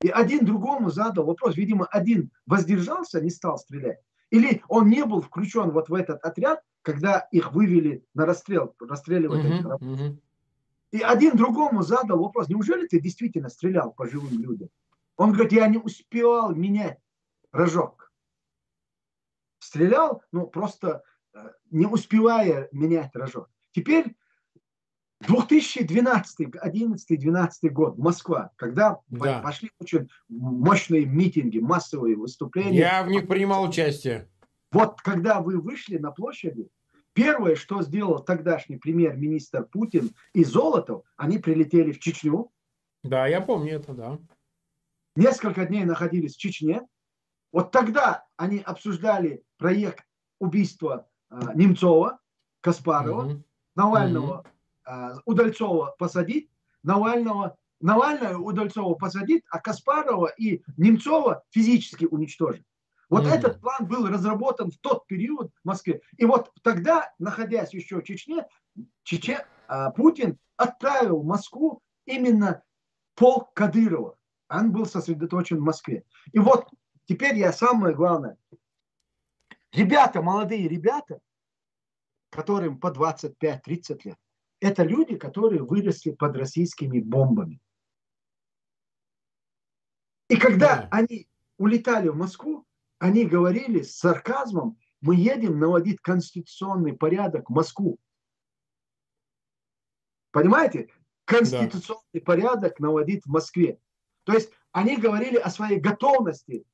И один другому задал вопрос. Видимо, один воздержался, не стал стрелять. Или он не был включен вот в этот отряд, когда их вывели на расстрел, расстреливать uh-huh, этих. Uh-huh. И один другому задал вопрос. Неужели ты действительно стрелял по живым людям? Он говорит, я не успевал менять рожок стрелял, ну, просто э, не успевая менять рожок. Теперь 2012, 11, 12 год, Москва, когда да. пошли очень мощные митинги, массовые выступления. Я в них принимал участие. Вот когда вы вышли на площади, первое, что сделал тогдашний премьер-министр Путин и Золотов, они прилетели в Чечню. Да, я помню это, да. Несколько дней находились в Чечне, вот тогда они обсуждали проект убийства э, Немцова, Каспарова, mm-hmm. Навального, э, Удальцова посадить, Навального, Навального Удальцова посадить, а Каспарова и Немцова физически уничтожить. Вот mm-hmm. этот план был разработан в тот период в Москве. И вот тогда, находясь еще в Чечне, Чече, э, Путин отправил в Москву именно полк Кадырова. Он был сосредоточен в Москве. И вот Теперь я самое главное. Ребята, молодые ребята, которым по 25-30 лет, это люди, которые выросли под российскими бомбами. И когда они улетали в Москву, они говорили с сарказмом, мы едем наводить конституционный порядок в Москву. Понимаете? Конституционный да. порядок наводить в Москве. То есть они говорили о своей готовности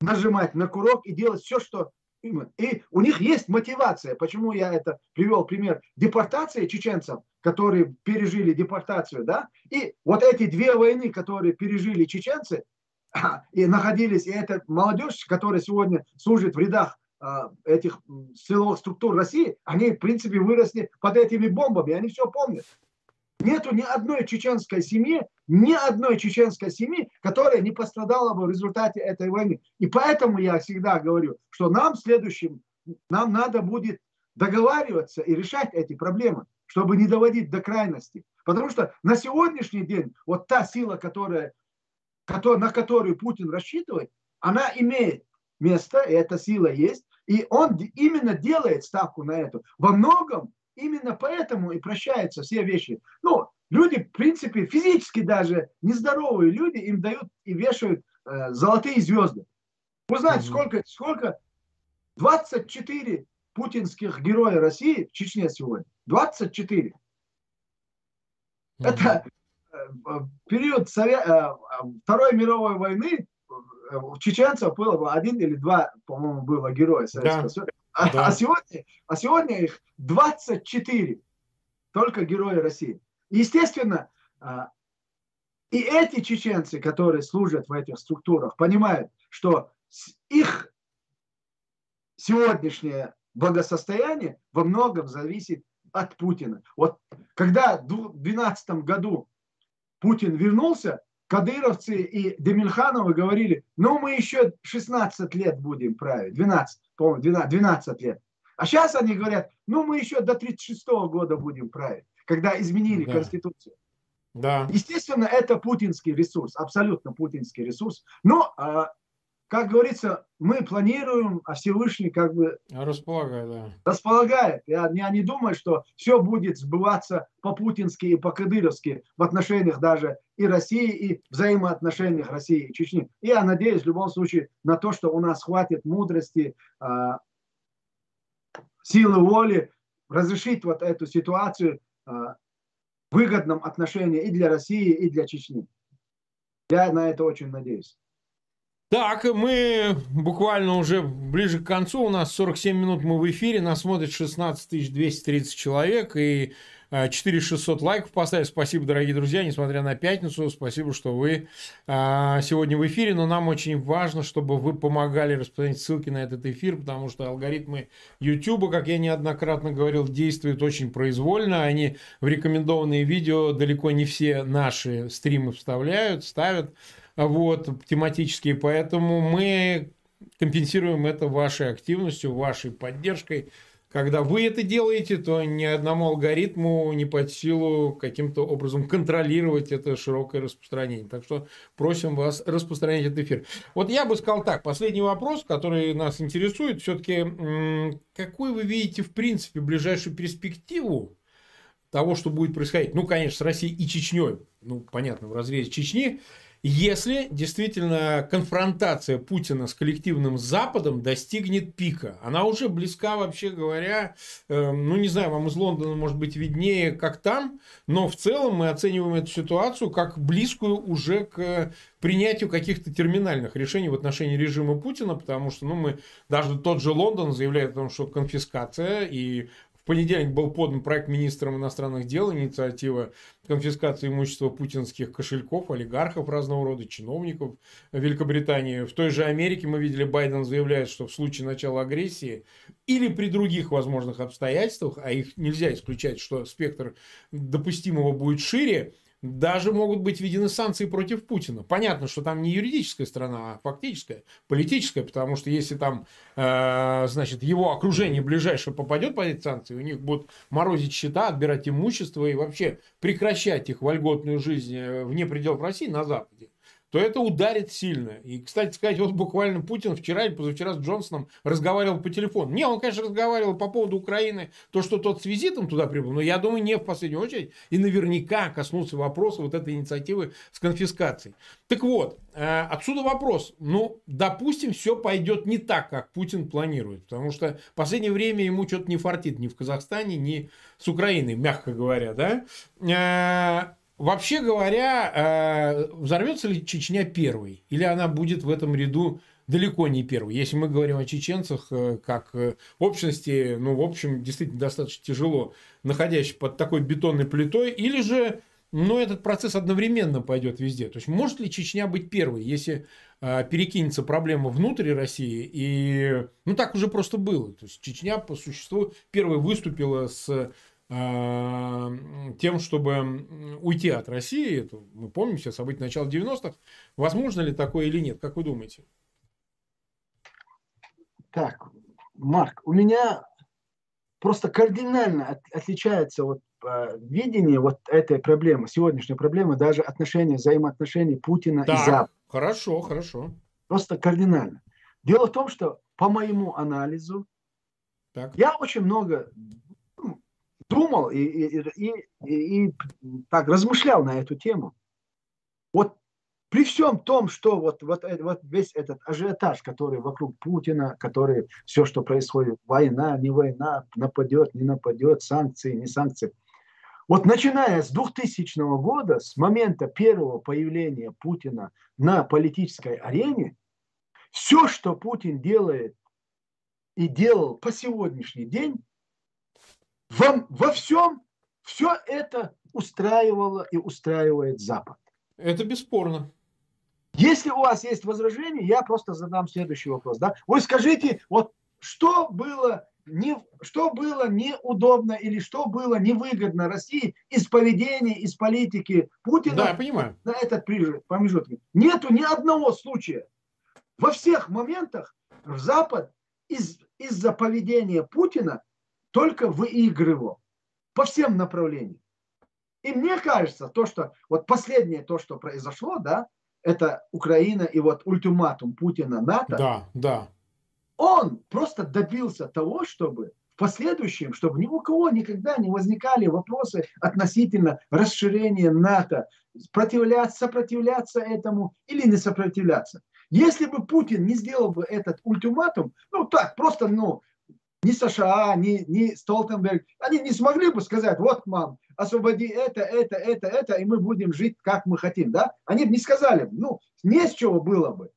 нажимать на курок и делать все, что и у них есть мотивация. Почему я это привел пример? Депортация чеченцев, которые пережили депортацию, да, и вот эти две войны, которые пережили чеченцы, и находились, и эта молодежь, которая сегодня служит в рядах а, этих силовых структур России, они, в принципе, выросли под этими бомбами, они все помнят. Нету ни одной чеченской семьи, ни одной чеченской семьи, которая не пострадала бы в результате этой войны. И поэтому я всегда говорю, что нам в следующем, нам надо будет договариваться и решать эти проблемы, чтобы не доводить до крайности. Потому что на сегодняшний день вот та сила, которая, на которую Путин рассчитывает, она имеет место, и эта сила есть, и он именно делает ставку на это. Во многом именно поэтому и прощаются все вещи. Ну, люди, в принципе, физически даже нездоровые люди, им дают и вешают э, золотые звезды. Вы знаете, сколько, сколько? 24 путинских героя России в Чечне сегодня. 24. Mm-hmm. Это э, период Сове... Э, Второй мировой войны у чеченцев было бы один или два, по-моему, было героя Советского да. Союза. А, да. а, сегодня, а сегодня их 24 только герои России. Естественно, а, и эти чеченцы, которые служат в этих структурах, понимают, что их сегодняшнее благосостояние во многом зависит от Путина. Вот когда в 2012 году Путин вернулся, кадыровцы и Демельхановы говорили, ну мы еще 16 лет будем править, 12, по-моему, 12, 12 лет. А сейчас они говорят, ну мы еще до 36 года будем править, когда изменили да. Конституцию. Да. Естественно, это путинский ресурс, абсолютно путинский ресурс. Но а, как говорится, мы планируем, а Всевышний как бы располагает. Да. располагает. Я, я не думаю, что все будет сбываться по-путински и по-кадыровски в отношениях даже и России, и взаимоотношениях России и Чечни. И я надеюсь в любом случае на то, что у нас хватит мудрости, э, силы воли разрешить вот эту ситуацию выгодном отношении и для России, и для Чечни. Я на это очень надеюсь. Так, мы буквально уже ближе к концу, у нас 47 минут мы в эфире, нас смотрит 16 230 человек и 4600 э, лайков поставили. Спасибо, дорогие друзья, несмотря на пятницу, спасибо, что вы а, сегодня в эфире, но нам очень важно, чтобы вы помогали распространять ссылки на этот эфир, потому что алгоритмы YouTube, как я неоднократно говорил, действуют очень произвольно, они в рекомендованные видео далеко не все наши стримы вставляют, ставят, вот, тематические, поэтому мы компенсируем это вашей активностью, вашей поддержкой. Когда вы это делаете, то ни одному алгоритму не под силу каким-то образом контролировать это широкое распространение. Так что просим вас распространять этот эфир. Вот я бы сказал так, последний вопрос, который нас интересует, все-таки какой вы видите в принципе ближайшую перспективу того, что будет происходить? Ну, конечно, с Россией и Чечней, ну, понятно, в разрезе Чечни, если действительно конфронтация Путина с коллективным Западом достигнет пика. Она уже близка, вообще говоря, э, ну не знаю, вам из Лондона может быть виднее, как там, но в целом мы оцениваем эту ситуацию как близкую уже к принятию каких-то терминальных решений в отношении режима Путина, потому что ну, мы, даже тот же Лондон заявляет о том, что конфискация и в понедельник был подан проект министром иностранных дел, инициатива конфискации имущества путинских кошельков, олигархов разного рода, чиновников Великобритании. В той же Америке мы видели, Байден заявляет, что в случае начала агрессии или при других возможных обстоятельствах, а их нельзя исключать, что спектр допустимого будет шире, даже могут быть введены санкции против Путина. Понятно, что там не юридическая сторона, а фактическая, политическая, потому что если там, э, значит, его окружение ближайшее попадет под эти санкции, у них будут морозить счета, отбирать имущество и вообще прекращать их вольготную жизнь э, вне пределов России на Западе то это ударит сильно. И, кстати сказать, вот буквально Путин вчера или позавчера с Джонсоном разговаривал по телефону. Не, он, конечно, разговаривал по поводу Украины, то, что тот с визитом туда прибыл, но я думаю, не в последнюю очередь. И наверняка коснулся вопроса вот этой инициативы с конфискацией. Так вот, э, отсюда вопрос. Ну, допустим, все пойдет не так, как Путин планирует. Потому что в последнее время ему что-то не фартит ни в Казахстане, ни с Украиной, мягко говоря. Да? Вообще говоря, э, взорвется ли Чечня первой? Или она будет в этом ряду далеко не первой? Если мы говорим о чеченцах э, как э, общности, ну, в общем, действительно достаточно тяжело, находящей под такой бетонной плитой, или же Но этот процесс одновременно пойдет везде. То есть может ли Чечня быть первой, если э, перекинется проблема внутри России? И ну так уже просто было. То есть Чечня по существу первой выступила с тем, чтобы уйти от России. Это, мы помним все события начала 90-х. Возможно ли такое или нет? Как вы думаете? Так, Марк, у меня просто кардинально от, отличается вот Э, видение вот этой проблемы, сегодняшней проблемы, даже отношения, взаимоотношений Путина так, и Запада. Хорошо, хорошо. Просто кардинально. Дело в том, что по моему анализу так. я очень много думал и, и, и, и, так размышлял на эту тему. Вот при всем том, что вот, вот, вот весь этот ажиотаж, который вокруг Путина, который все, что происходит, война, не война, нападет, не нападет, санкции, не санкции, вот начиная с 2000 года, с момента первого появления Путина на политической арене, все, что Путин делает и делал по сегодняшний день, во, во всем все это устраивало и устраивает Запад. Это бесспорно. Если у вас есть возражения, я просто задам следующий вопрос. Да? Вы скажите, вот что было не, что было неудобно или что было невыгодно России из поведения, из политики Путина да, я понимаю. на этот промежуток. Нету ни одного случая. Во всех моментах Запад из, из-за поведения Путина только выигрывал по всем направлениям. И мне кажется, то, что вот последнее то, что произошло, да, это Украина и вот ультиматум Путина НАТО. Да, да он просто добился того, чтобы в последующем, чтобы ни у кого никогда не возникали вопросы относительно расширения НАТО, сопротивляться, сопротивляться этому или не сопротивляться. Если бы Путин не сделал бы этот ультиматум, ну так, просто, ну, ни США, ни, ни Столтенберг, они не смогли бы сказать, вот, мам, освободи это, это, это, это, и мы будем жить, как мы хотим, да? Они бы не сказали, ну, не с чего было бы.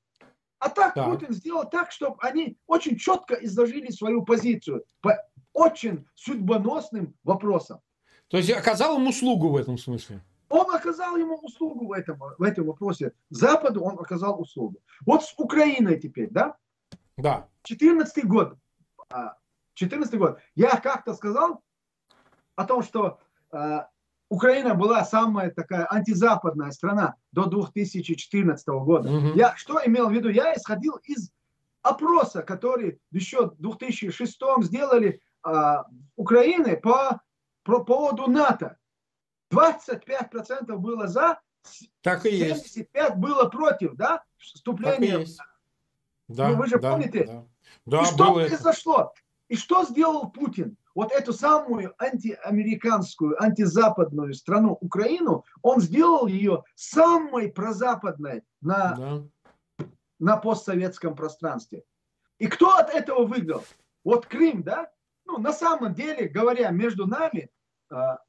А так да. Путин сделал так, чтобы они очень четко изложили свою позицию по очень судьбоносным вопросам. То есть оказал ему услугу в этом смысле? Он оказал ему услугу в этом, в этом вопросе. Западу он оказал услугу. Вот с Украиной теперь, да? Да. 14 год. 14 а, год. Я как-то сказал о том, что а, Украина была самая такая антизападная страна до 2014 года. Угу. Я что имел в виду? Я исходил из опроса, который еще в 2006 сделали а, Украины по, по поводу НАТО. 25% было за, так и 75% есть. было против, да, вступления. Да, ну, вы же да, помните? Да. Да, и что произошло? Это. И что сделал Путин? вот эту самую антиамериканскую, антизападную страну Украину, он сделал ее самой прозападной на, да. на постсоветском пространстве. И кто от этого выиграл? Вот Крым, да? Ну, на самом деле, говоря между нами, а,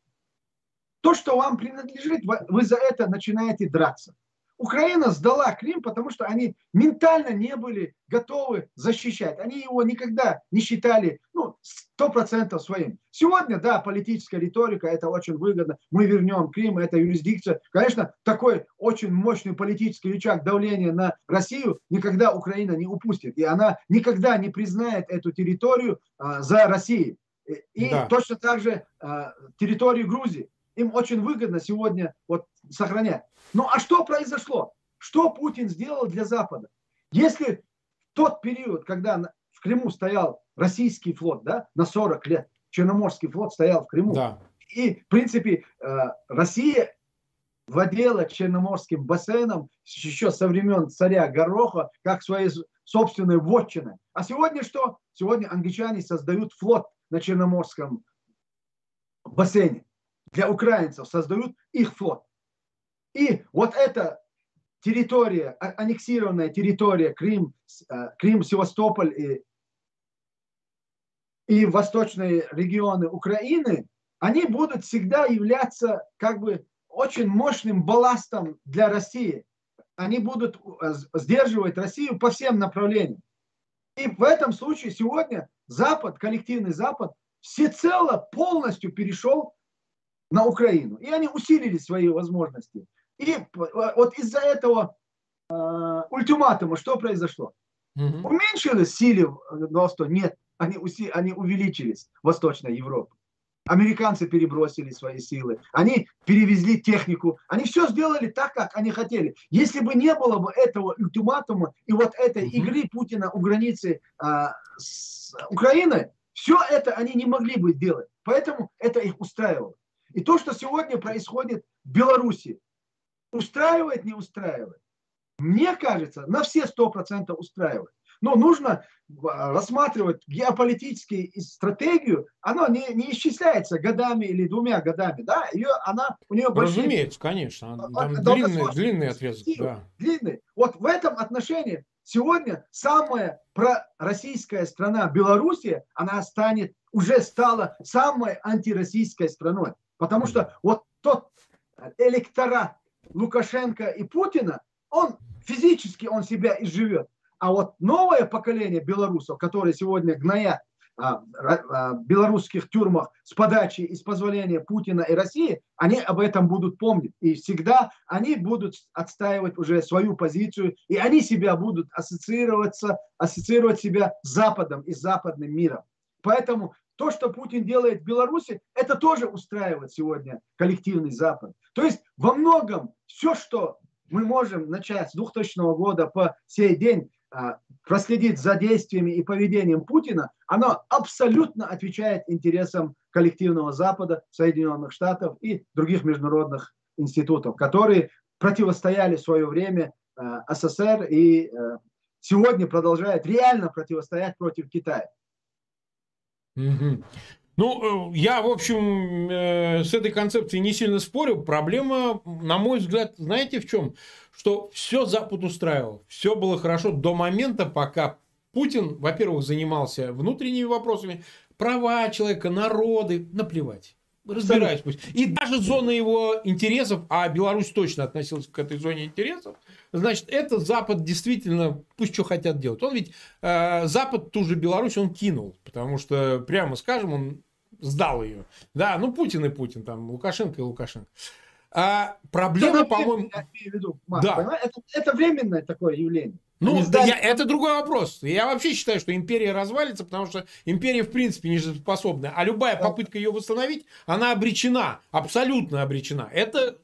то, что вам принадлежит, вы за это начинаете драться. Украина сдала Крым, потому что они ментально не были готовы защищать. Они его никогда не считали ну, 100% своим. Сегодня, да, политическая риторика, это очень выгодно. Мы вернем Крым, это юрисдикция. Конечно, такой очень мощный политический рычаг давления на Россию никогда Украина не упустит. И она никогда не признает эту территорию а, за Россией. И да. точно так же а, территорию Грузии. Им очень выгодно сегодня вот сохранять. Ну а что произошло? Что Путин сделал для Запада? Если тот период, когда в Крыму стоял российский флот, да, на 40 лет, Черноморский флот стоял в Крыму, да. и, в принципе, э, Россия владела Черноморским бассейном еще со времен царя Гороха, как своей собственной вотчиной. А сегодня что? Сегодня англичане создают флот на Черноморском бассейне. Для украинцев создают их флот. И вот эта территория, а, аннексированная территория Крым, э, Крым, Севастополь и, и восточные регионы Украины, они будут всегда являться как бы очень мощным балластом для России. Они будут э, сдерживать Россию по всем направлениям. И в этом случае сегодня Запад, коллективный Запад, всецело полностью перешел на Украину. И они усилили свои возможности. И вот из-за этого э, ультиматума что произошло? Угу. Уменьшились силы Восток? Нет, они, уси, они увеличились в Восточной Европе. Американцы перебросили свои силы, они перевезли технику, они все сделали так, как они хотели. Если бы не было бы этого ультиматума и вот этой угу. игры Путина у границы а, с Украиной, все это они не могли бы делать. Поэтому это их устраивало. И то, что сегодня происходит в Беларуси, устраивает, не устраивает. Мне кажется, на все сто процентов устраивает. Но нужно а, рассматривать геополитическую стратегию, она не, не исчисляется годами или двумя годами, да, ее, она, у нее большие... Разумеется, конечно, там длинный, длинный отрезок, да. Длинный. Вот в этом отношении сегодня самая пророссийская страна Белоруссия, она станет, уже стала самой антироссийской страной. Потому что вот тот электорат Лукашенко и Путина, он физически он себя изживет. А вот новое поколение белорусов, которые сегодня гноят а, а, белорусских тюрьмах с подачи и с позволения Путина и России, они об этом будут помнить. И всегда они будут отстаивать уже свою позицию, и они себя будут ассоциироваться, ассоциировать себя с Западом и западным миром. Поэтому то, что Путин делает в Беларуси, это тоже устраивает сегодня коллективный Запад. То есть во многом все, что мы можем начать с 2000 года по сей день а, проследить за действиями и поведением Путина, оно абсолютно отвечает интересам коллективного Запада, Соединенных Штатов и других международных институтов, которые противостояли в свое время а, СССР и а, сегодня продолжают реально противостоять против Китая. Ну, э, я, в общем, э, с этой концепцией не сильно спорю. Проблема, на мой взгляд, знаете в чем? Что все Запад устраивал. Все было хорошо до момента, пока Путин, во-первых, занимался внутренними вопросами, права человека, народы, наплевать. Разбираюсь пусть. И даже зона его интересов, а Беларусь точно относилась к этой зоне интересов, значит, это Запад действительно, пусть что хотят делать. Он ведь, э, Запад ту же Беларусь, он кинул, потому что, прямо скажем, он сдал ее. Да, ну Путин и Путин, там Лукашенко и Лукашенко. А проблема, по-моему... Да. Это, это временное такое явление. Ну, сдали... я, это другой вопрос. Я вообще считаю, что империя развалится, потому что империя в принципе не способна. А любая попытка ее восстановить, она обречена, абсолютно обречена. Это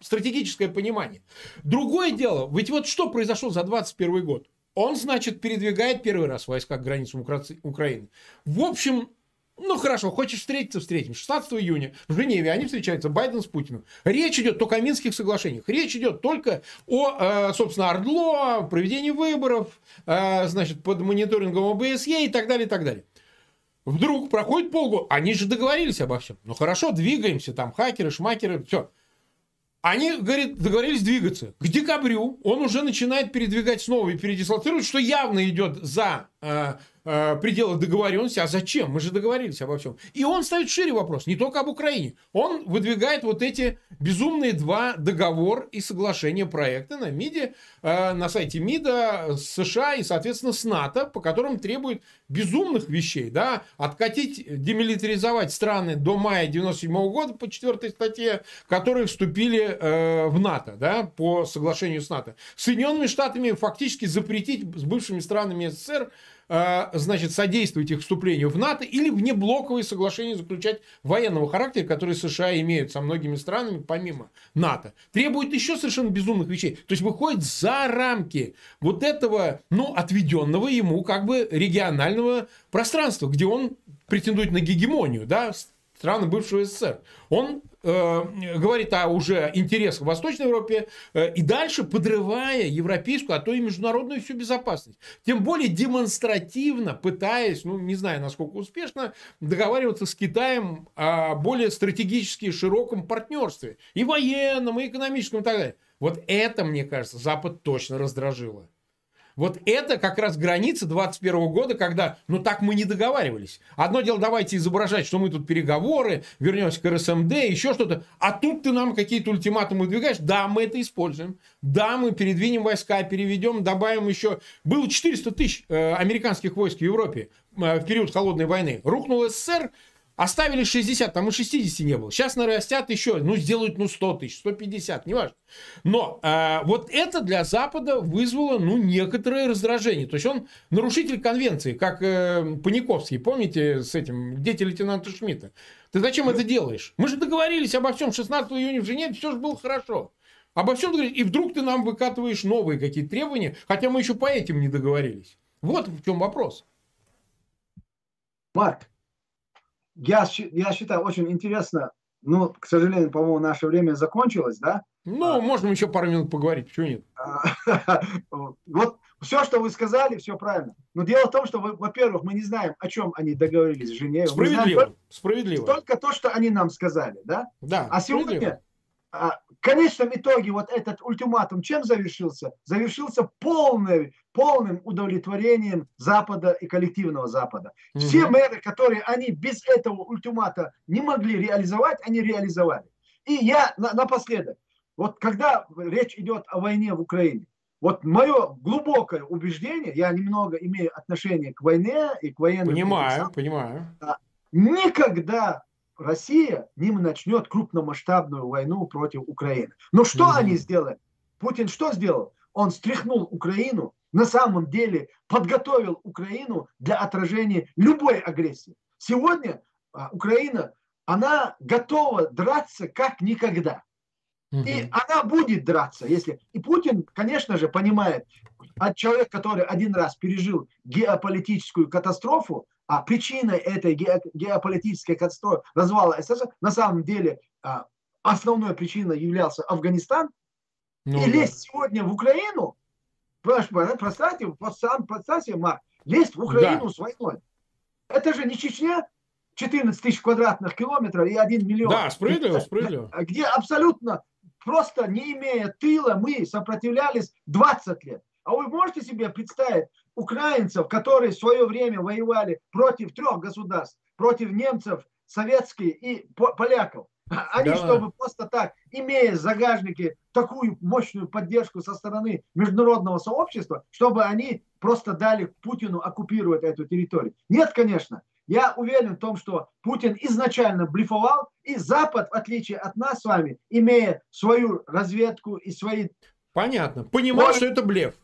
стратегическое понимание. Другое дело, ведь вот что произошло за 21 год? Он, значит, передвигает первый раз войска к границам Украины. В общем, ну хорошо, хочешь встретиться, встретим. 16 июня в Женеве они встречаются, Байден с Путиным. Речь идет только о Минских соглашениях. Речь идет только о, э, собственно, Ордло, проведении выборов, э, значит, под мониторингом ОБСЕ и так далее, и так далее. Вдруг проходит полгода, они же договорились обо всем. Ну хорошо, двигаемся, там хакеры, шмакеры, все. Они, говорит, договорились двигаться. К декабрю он уже начинает передвигать снова и передислоцировать, что явно идет за э, э, пределы договоренности. А зачем? Мы же договорились обо всем. И он ставит шире вопрос, не только об Украине. Он выдвигает вот эти безумные два договор и соглашения проекта на МИДе, э, на сайте МИДа США и, соответственно, с НАТО, по которым требует безумных вещей, да, откатить, демилитаризовать страны до мая 97 года по четвертой статье, которые вступили э, в НАТО, да, по соглашению с НАТО. Соединенными Штатами фактически запретить с бывшими странами СССР значит, содействовать их вступлению в НАТО или внеблоковые соглашения заключать военного характера, которые США имеют со многими странами, помимо НАТО. Требует еще совершенно безумных вещей. То есть выходит за рамки вот этого, ну, отведенного ему как бы регионального пространства, где он претендует на гегемонию, да, страны бывшего СССР. Он э, говорит о уже интересах в Восточной Европе э, и дальше подрывая европейскую, а то и международную всю безопасность. Тем более демонстративно пытаясь, ну не знаю насколько успешно, договариваться с Китаем о более стратегически широком партнерстве. И военном, и экономическом, и так далее. Вот это, мне кажется, Запад точно раздражило. Вот это как раз граница 21 года, когда, ну так мы не договаривались. Одно дело, давайте изображать, что мы тут переговоры, вернемся к РСМД, еще что-то. А тут ты нам какие-то ультиматумы выдвигаешь. Да, мы это используем. Да, мы передвинем войска, переведем, добавим еще. Было 400 тысяч э, американских войск в Европе э, в период Холодной войны. Рухнул СССР, Оставили 60, там и 60 не было. Сейчас нарастят еще, ну, сделают, ну, 100 тысяч, 150, неважно. Но э, вот это для Запада вызвало, ну, некоторое раздражение. То есть он нарушитель конвенции, как э, Паниковский, помните, с этим, дети лейтенанта Шмидта. Ты зачем это делаешь? Мы же договорились обо всем 16 июня в Женеве, все же было хорошо. Обо всем договорились, и вдруг ты нам выкатываешь новые какие-то требования, хотя мы еще по этим не договорились. Вот в чем вопрос. Марк, я, я считаю, очень интересно. Ну, к сожалению, по-моему, наше время закончилось, да? Ну, а, можно еще пару минут поговорить, почему нет? Вот все, что вы сказали, все правильно. Но дело в том, что, во-первых, мы не знаем, о чем они договорились в Женеве. Справедливо, справедливо. Только то, что они нам сказали, да? Да, А сегодня а, в конечном итоге вот этот ультиматум чем завершился? Завершился полный, полным удовлетворением Запада и коллективного Запада. Угу. Все мэры, которые они без этого ультимата не могли реализовать, они реализовали. И я на, напоследок, вот когда речь идет о войне в Украине, вот мое глубокое убеждение, я немного имею отношение к войне и к военным... Понимаю, понимаю. Никогда Россия ним начнет крупномасштабную войну против Украины. Но что mm-hmm. они сделали? Путин что сделал? Он стряхнул Украину, на самом деле подготовил Украину для отражения любой агрессии. Сегодня а, Украина, она готова драться как никогда. Mm-hmm. И она будет драться, если... И Путин, конечно же, понимает, от человека, который один раз пережил геополитическую катастрофу, а причиной этой геополитической катастрофы развала СССР на самом деле а, основной причиной являлся Афганистан. Ну, и да. лезть сегодня в Украину, представьте, представьте, Марк, лезть в Украину да. с войной. Это же не Чечня, 14 тысяч квадратных километров и 1 миллион. Да, справедливо, справедливо. Где абсолютно, просто не имея тыла, мы сопротивлялись 20 лет. А вы можете себе представить, украинцев, которые в свое время воевали против трех государств, против немцев, советские и поляков. Они, да. чтобы просто так, имея в загажнике такую мощную поддержку со стороны международного сообщества, чтобы они просто дали Путину оккупировать эту территорию. Нет, конечно. Я уверен в том, что Путин изначально блефовал, и Запад, в отличие от нас с вами, имея свою разведку и свои... Понятно. Понимал, что это блеф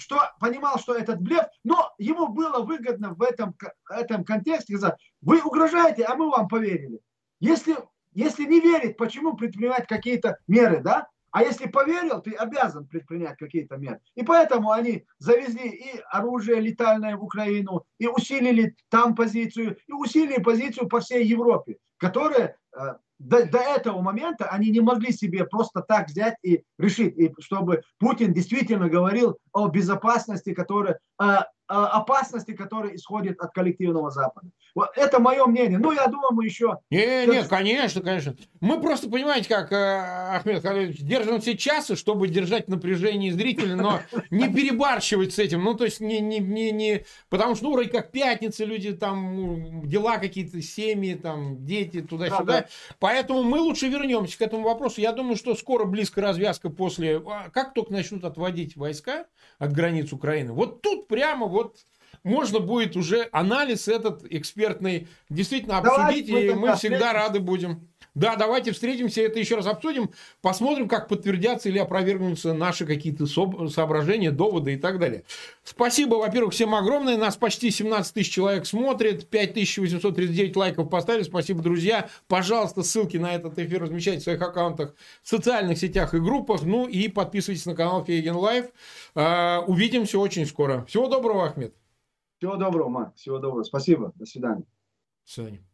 что понимал, что этот блеф, но ему было выгодно в этом, этом контексте сказать, вы угрожаете, а мы вам поверили. Если, если не верить, почему предпринимать какие-то меры, да? А если поверил, ты обязан предпринять какие-то меры. И поэтому они завезли и оружие летальное в Украину, и усилили там позицию, и усилили позицию по всей Европе, которая э, до, до этого момента они не могли себе просто так взять и решить, и чтобы Путин действительно говорил о безопасности, которая, о опасности, которая исходит от коллективного Запада. Вот это мое мнение. Ну, я думаю, мы еще... Не, нет, конечно, конечно. Мы просто, понимаете, как, э, Ахмед Халилович, держим все часы, чтобы держать напряжение зрителя, но не перебарщивать с этим. Ну, то есть, не, не, не, не... Потому что, ну, вроде как пятница, люди там, дела какие-то, семьи, там, дети, туда-сюда. Да, да. Поэтому мы лучше вернемся к этому вопросу. Я думаю, что скоро близко развязка после... А, как только начнут отводить войска от границ Украины, вот тут прямо вот можно будет уже анализ этот экспертный действительно обсудить, Давай, и мы всегда рады будем. Да, давайте встретимся, это еще раз обсудим, посмотрим, как подтвердятся или опровергнутся наши какие-то соображения, доводы и так далее. Спасибо, во-первых, всем огромное. Нас почти 17 тысяч человек смотрит, 5839 лайков поставили. Спасибо, друзья. Пожалуйста, ссылки на этот эфир размещайте в своих аккаунтах в социальных сетях и группах. Ну и подписывайтесь на канал Фейгин Live. А, увидимся очень скоро. Всего доброго, Ахмед. Всего доброго, Марк. Всего доброго. Спасибо. До свидания. До свидания.